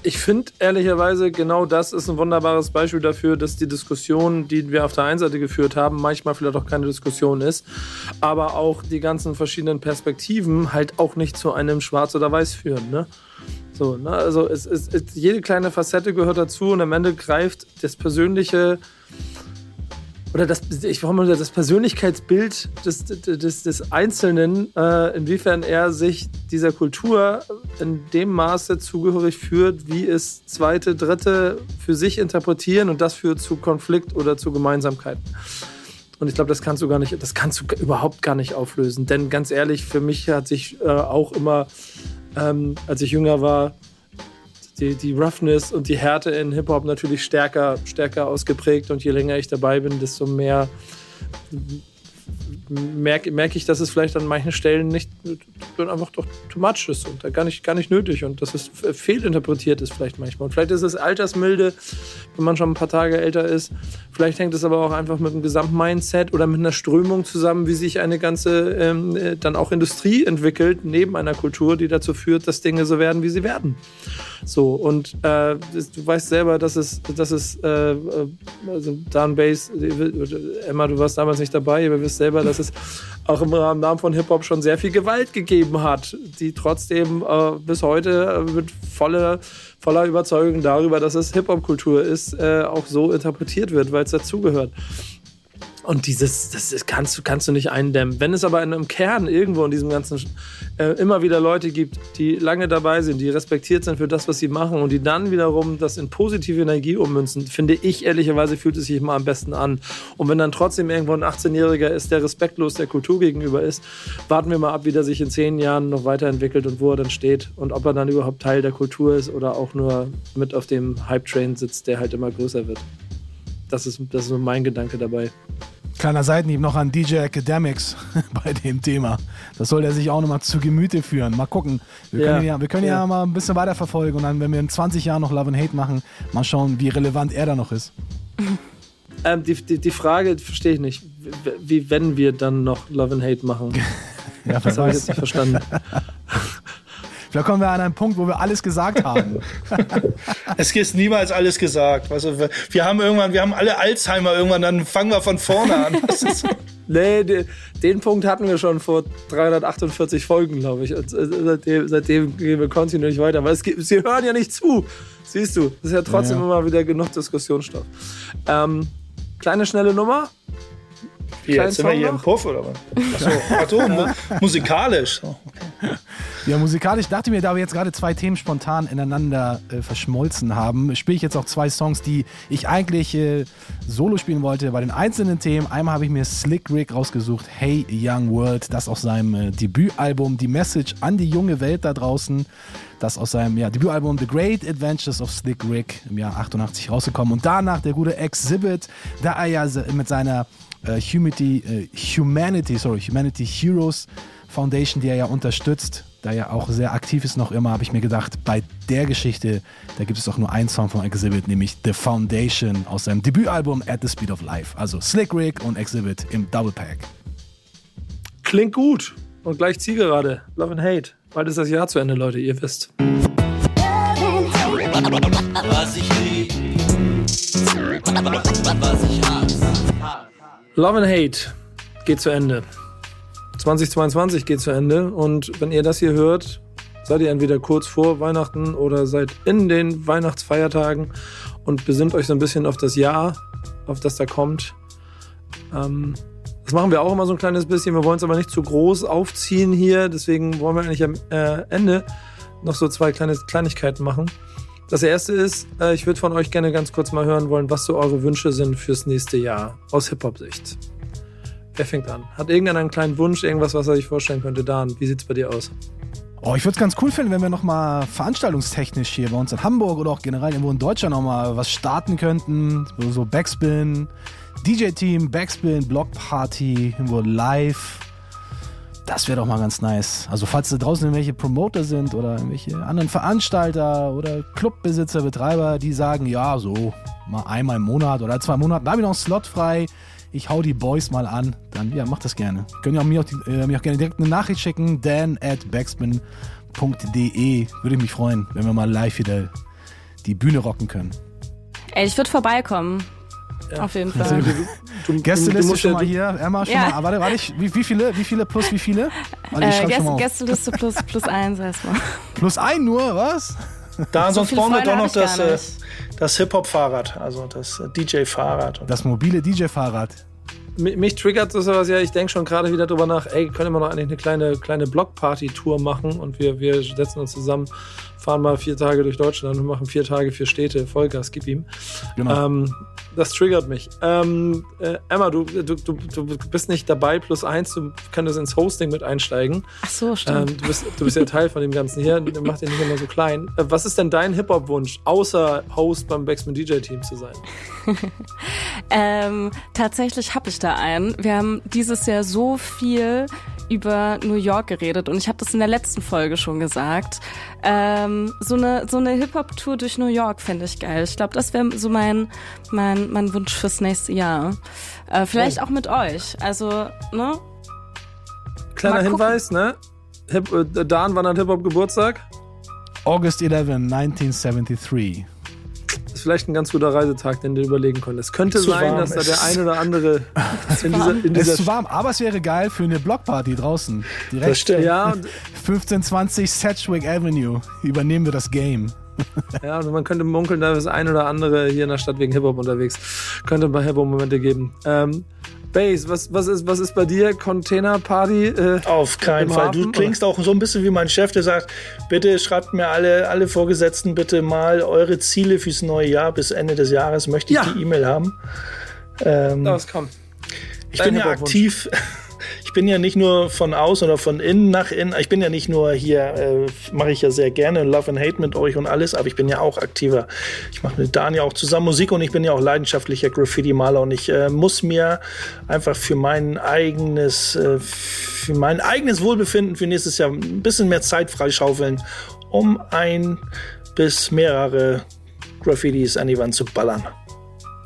ich finde ehrlicherweise, genau das ist ein wunderbares Beispiel dafür, dass die Diskussion, die wir auf der einen Seite geführt haben, manchmal vielleicht auch keine Diskussion ist, aber auch die ganzen verschiedenen Perspektiven halt auch nicht zu einem Schwarz oder Weiß führen. Ne? So, ne? Also es, es, es, jede kleine Facette gehört dazu und am Ende greift das persönliche oder das, ich mal, das Persönlichkeitsbild des, des, des Einzelnen, äh, inwiefern er sich dieser Kultur in dem Maße zugehörig führt, wie es zweite, dritte für sich interpretieren und das führt zu Konflikt oder zu Gemeinsamkeiten. Und ich glaube, das kannst du gar nicht, das kannst du überhaupt gar nicht auflösen. Denn ganz ehrlich, für mich hat sich äh, auch immer, ähm, als ich jünger war, die, die Roughness und die Härte in Hip-Hop natürlich stärker, stärker ausgeprägt. Und je länger ich dabei bin, desto mehr merke merk ich, dass es vielleicht an manchen Stellen nicht einfach doch too much ist und gar nicht, gar nicht nötig und dass es fehlinterpretiert ist vielleicht manchmal. Und vielleicht ist es altersmilde, wenn man schon ein paar Tage älter ist. Vielleicht hängt es aber auch einfach mit einem Gesamtmindset oder mit einer Strömung zusammen, wie sich eine ganze ähm, äh, dann auch Industrie entwickelt, neben einer Kultur, die dazu führt, dass Dinge so werden, wie sie werden. So, und äh, du weißt selber, dass es, dass es äh, äh also Down Bass, Emma, du warst damals nicht dabei, aber ihr wisst selber, dass es auch im Rahmen von Hip-Hop schon sehr viel Gewalt gegeben hat, die trotzdem äh, bis heute äh, mit voller, voller Überzeugung darüber, dass es Hip-Hop-Kultur ist, äh, auch so interpretiert wird, weil es dazugehört. Und dieses, das kannst du, kannst du nicht eindämmen. Wenn es aber in einem Kern irgendwo in diesem ganzen äh, immer wieder Leute gibt, die lange dabei sind, die respektiert sind für das, was sie machen und die dann wiederum das in positive Energie ummünzen, finde ich ehrlicherweise fühlt es sich immer am besten an. Und wenn dann trotzdem irgendwo ein 18-Jähriger ist, der respektlos der Kultur gegenüber ist, warten wir mal ab, wie der sich in zehn Jahren noch weiterentwickelt und wo er dann steht und ob er dann überhaupt Teil der Kultur ist oder auch nur mit auf dem Hype-Train sitzt, der halt immer größer wird. Das ist, das ist mein Gedanke dabei. Kleiner Seitenhieb noch an DJ Academics bei dem Thema. Das soll er sich auch nochmal zu Gemüte führen. Mal gucken. Wir können, ja, wir können ja. ja mal ein bisschen weiter verfolgen und dann, wenn wir in 20 Jahren noch Love and Hate machen, mal schauen, wie relevant er da noch ist. Ähm, die, die, die Frage verstehe ich nicht. Wie, wenn wir dann noch Love and Hate machen? ja, das habe ich jetzt nicht verstanden. Vielleicht kommen wir an einen Punkt, wo wir alles gesagt haben. es ist niemals alles gesagt. Also wir, wir haben irgendwann, wir haben alle Alzheimer irgendwann, dann fangen wir von vorne an. nee, den, den Punkt hatten wir schon vor 348 Folgen, glaube ich. Und äh, seitdem, seitdem, gehen wir kontinuierlich weiter. Aber es, sie hören ja nicht zu. Siehst du, das ist ja trotzdem ja, ja. immer wieder genug Diskussionsstoff. Ähm, kleine, schnelle Nummer. Wie, jetzt sind wir hier im Puff oder was? Achso, Achso mu musikalisch. Okay. Ja, musikalisch dachte mir, da wir jetzt gerade zwei Themen spontan ineinander äh, verschmolzen haben, spiele ich jetzt auch zwei Songs, die ich eigentlich äh, solo spielen wollte. Bei den einzelnen Themen, einmal habe ich mir Slick Rick rausgesucht, Hey Young World, das aus seinem äh, Debütalbum, die Message an die junge Welt da draußen, das aus seinem ja, Debütalbum The Great Adventures of Slick Rick im Jahr 88 rausgekommen. Und danach der gute Exhibit, da er ja mit seiner äh, Humanity, äh, Humanity, sorry, Humanity Heroes Foundation, die er ja unterstützt, da er auch sehr aktiv ist noch immer, habe ich mir gedacht, bei der Geschichte, da gibt es doch nur einen Song von Exhibit, nämlich The Foundation aus seinem Debütalbum At the Speed of Life. Also Slick Rick und Exhibit im Double Pack. Klingt gut. Und gleich Zielgerade. Love and Hate. Bald ist das Jahr zu Ende, Leute, ihr wisst. Was ich lieb, was ich hasse. Love and Hate geht zu Ende. 2022 geht zu Ende. Und wenn ihr das hier hört, seid ihr entweder kurz vor Weihnachten oder seid in den Weihnachtsfeiertagen und besinnt euch so ein bisschen auf das Jahr, auf das da kommt. Ähm, das machen wir auch immer so ein kleines bisschen. Wir wollen es aber nicht zu groß aufziehen hier. Deswegen wollen wir eigentlich am äh, Ende noch so zwei kleine Kleinigkeiten machen. Das erste ist, äh, ich würde von euch gerne ganz kurz mal hören wollen, was so eure Wünsche sind fürs nächste Jahr aus Hip-Hop-Sicht. Wer fängt an? Hat irgendeiner einen kleinen Wunsch, irgendwas, was er sich vorstellen könnte? Dan, wie sieht's bei dir aus? Oh, ich würde es ganz cool finden, wenn wir nochmal veranstaltungstechnisch hier bei uns in Hamburg oder auch generell irgendwo in Deutschland nochmal was starten könnten. So, so Backspin, DJ-Team, Backspin, Blockparty, irgendwo live. Das wäre doch mal ganz nice. Also falls da draußen irgendwelche Promoter sind oder irgendwelche anderen Veranstalter oder Clubbesitzer, Betreiber, die sagen, ja, so mal einmal im Monat oder zwei Monate, da habe ich noch einen Slot frei. Ich hau die Boys mal an. Dann, ja, macht das gerne. Können ja auch mir, auch die, äh, mir auch gerne direkt eine Nachricht schicken. Dan at backspin.de. Würde ich mich freuen, wenn wir mal live wieder die Bühne rocken können. Ey, ich würde vorbeikommen. Auf jeden Fall. Du, du, Gästeliste schon ja- mal hier. Emma, schon Ja. mal. Warte, warte, ich, wie, wie viele? Wie viele plus wie viele? Warte, Äh, Gäste. Gästeliste plus, plus eins erstmal. Plus ein nur, was? Da, So sonst viele brauchen wir doch noch das, äh, das Hip-Hop-Fahrrad, also das äh, DJ-Fahrrad. Das mobile DJ-Fahrrad. Mi- Mich triggert so sowas ja, ich denke schon gerade wieder drüber nach, ey, können wir noch eigentlich eine kleine, kleine Blockparty-Tour machen und wir, wir setzen uns zusammen, fahren mal vier Tage durch Deutschland und machen vier Tage, vier Städte, Vollgas, gib ihm. Genau. Ähm, das triggert mich. Ähm, äh, Emma, du, du, du, du bist nicht dabei, plus eins, du könntest ins Hosting mit einsteigen. Ach so, stimmt. Ähm, du, bist, du bist ja Teil von dem Ganzen hier, mach dich nicht immer so klein. Äh, was ist denn dein Hip-Hop-Wunsch, außer Host beim Backspin DJ-Team zu sein? Ähm, tatsächlich habe ich da einen. Wir haben dieses Jahr so viel über New York geredet und ich habe das in der letzten Folge schon gesagt. Ähm, so eine so eine Hip Hop Tour durch New York fände ich geil. Ich glaube, das wäre so mein mein mein Wunsch fürs nächste Jahr. Äh, vielleicht auch mit euch. Also ne? Kleiner. Hinweis, ne? Hip, äh, Dan, wann hat Hip-Hop Geburtstag? August 11, 1973. ist vielleicht ein ganz guter Reisetag, den du überlegen konntest. Es könnte Zu sein, warm dass da der ein oder andere in dieser, in Es ist dieser zu warm, aber es wäre geil für eine Blockparty draußen. Das Direkt stimmt. ja, und, 1520 Sedgwick Avenue. Übernehmen wir das Game. ja, und man könnte munkeln, da ist ein oder andere hier in der Stadt wegen Hip-Hop unterwegs. Könnte ein paar Hip-Hop-Momente geben. Ähm, Base, was, was, ist, was ist bei dir? Container-Party? Äh, Auf keinen Fall. Hafen, Du klingst auch so ein bisschen wie mein Chef, der sagt, bitte schreibt mir alle, alle Vorgesetzten bitte mal eure Ziele fürs neue Jahr. Bis Ende des Jahres möchte ich Ja. die E-Mail haben. Ähm, los, komm. ich dein bin ja aktiv. Ich bin ja nicht nur von außen oder von innen nach innen. Ich bin ja nicht nur hier, äh, mache ich ja sehr gerne Love and Hate mit euch und alles, aber ich bin ja auch aktiver. Ich mache mit Daniel auch zusammen Musik und ich bin ja auch leidenschaftlicher Graffiti-Maler und ich äh, muss mir einfach für mein eigenes, äh, für mein eigenes Wohlbefinden für nächstes Jahr ein bisschen mehr Zeit freischaufeln, um ein bis mehrere Graffitis an die Wand zu ballern.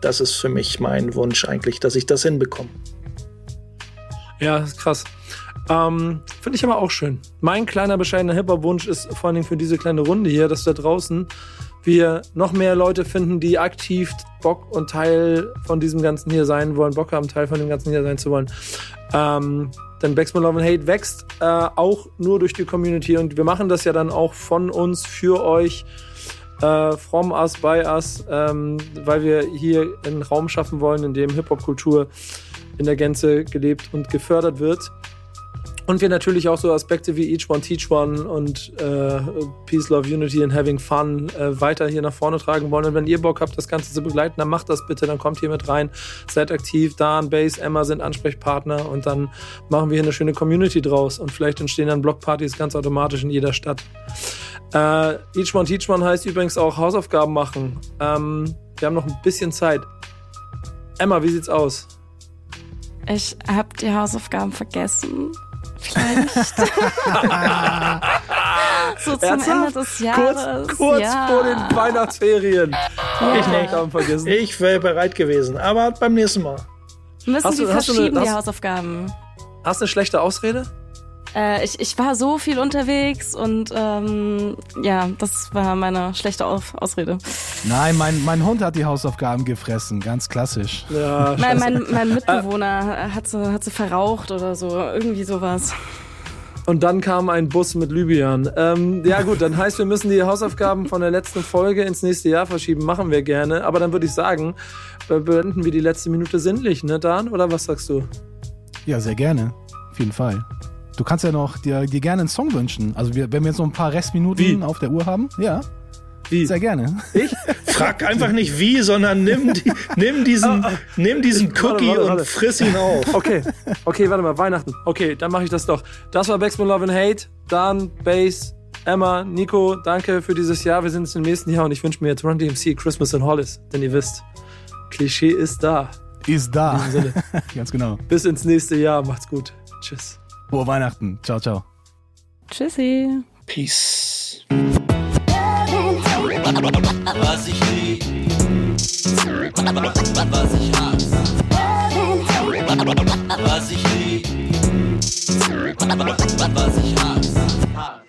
Das ist für mich mein Wunsch eigentlich, dass ich das hinbekomme. Ja, ist krass. Ähm, Finde ich aber auch schön. Mein kleiner bescheidener Hip-Hop-Wunsch ist vor allen Dingen für diese kleine Runde hier, dass da draußen wir noch mehr Leute finden, die aktiv Bock und Teil von diesem Ganzen hier sein wollen, Bock haben, Teil von dem Ganzen hier sein zu wollen. Ähm, denn Backspin Love and Hate wächst äh, auch nur durch die Community und wir machen das ja dann auch von uns für euch äh, from us, by us, ähm, weil wir hier einen Raum schaffen wollen, in dem Hip-Hop-Kultur in der Gänze gelebt und gefördert wird. Und wir natürlich auch so Aspekte wie Each One Teach One und äh, Peace, Love, Unity and Having Fun äh, weiter hier nach vorne tragen wollen. Und wenn ihr Bock habt, das Ganze zu begleiten, dann macht das bitte, dann kommt hier mit rein, seid aktiv. Dan, Base, Emma sind Ansprechpartner und dann machen wir hier eine schöne Community draus und vielleicht entstehen dann Blockpartys ganz automatisch in jeder Stadt. Äh, Each One Teach One heißt übrigens auch Hausaufgaben machen. Ähm, wir haben noch ein bisschen Zeit. Emma, wie sieht's aus? Ich habe die Hausaufgaben vergessen. Vielleicht. So zum Ernsthaft? Ende des Jahres. Kurz, kurz ja. vor den Weihnachtsferien. Ich nicht. Hausaufgaben vergessen. Ich wäre bereit gewesen, aber beim nächsten Mal. Müssen Hast die du- hast du eine- verschieben, die hast- Hausaufgaben. Hast du eine schlechte Ausrede? Äh, ich, ich war so viel unterwegs und ähm, ja, das war meine schlechte Auf Ausrede. Nein, mein, mein Hund hat die Hausaufgaben gefressen, ganz klassisch. Ja, Mein, mein, mein Mitbewohner hat sie, hat sie verraucht oder so, irgendwie sowas. Und dann kam ein Bus mit Libyen. Ähm, ja gut, dann heißt, wir müssen die Hausaufgaben von der letzten Folge ins nächste Jahr verschieben. Machen wir gerne. Aber dann würde ich sagen, äh, beenden wir die letzte Minute sinnlich, ne Dan? Oder was sagst du? Ja, sehr gerne. Auf jeden Fall. Du kannst ja noch dir, dir gerne einen Song wünschen. Also wir, wenn wir jetzt noch ein paar Restminuten Wie? auf der Uhr haben. Ja, Wie? sehr gerne. Frag einfach nicht wie, sondern nimm, die, nimm diesen, nimm diesen Cookie warte, warte. und friss ihn auf. Okay, okay, warte mal, Weihnachten. Okay, dann mache ich das doch. Das war Backspin Love and Hate. Dan, Bass, Emma, Nico, danke für dieses Jahr. Wir sind jetzt im nächsten Jahr und ich wünsche mir jetzt Run DMC, Christmas in Hollis. Denn ihr wisst, Klischee ist da. Ist da. In diesem Sinne, Ganz genau. bis ins nächste Jahr. Macht's gut. Tschüss. Frohe Weihnachten. Ciao, ciao. Tschüssi. Peace. Was ich lieb, was ich hasse. Was ich lieb, was ich hasse.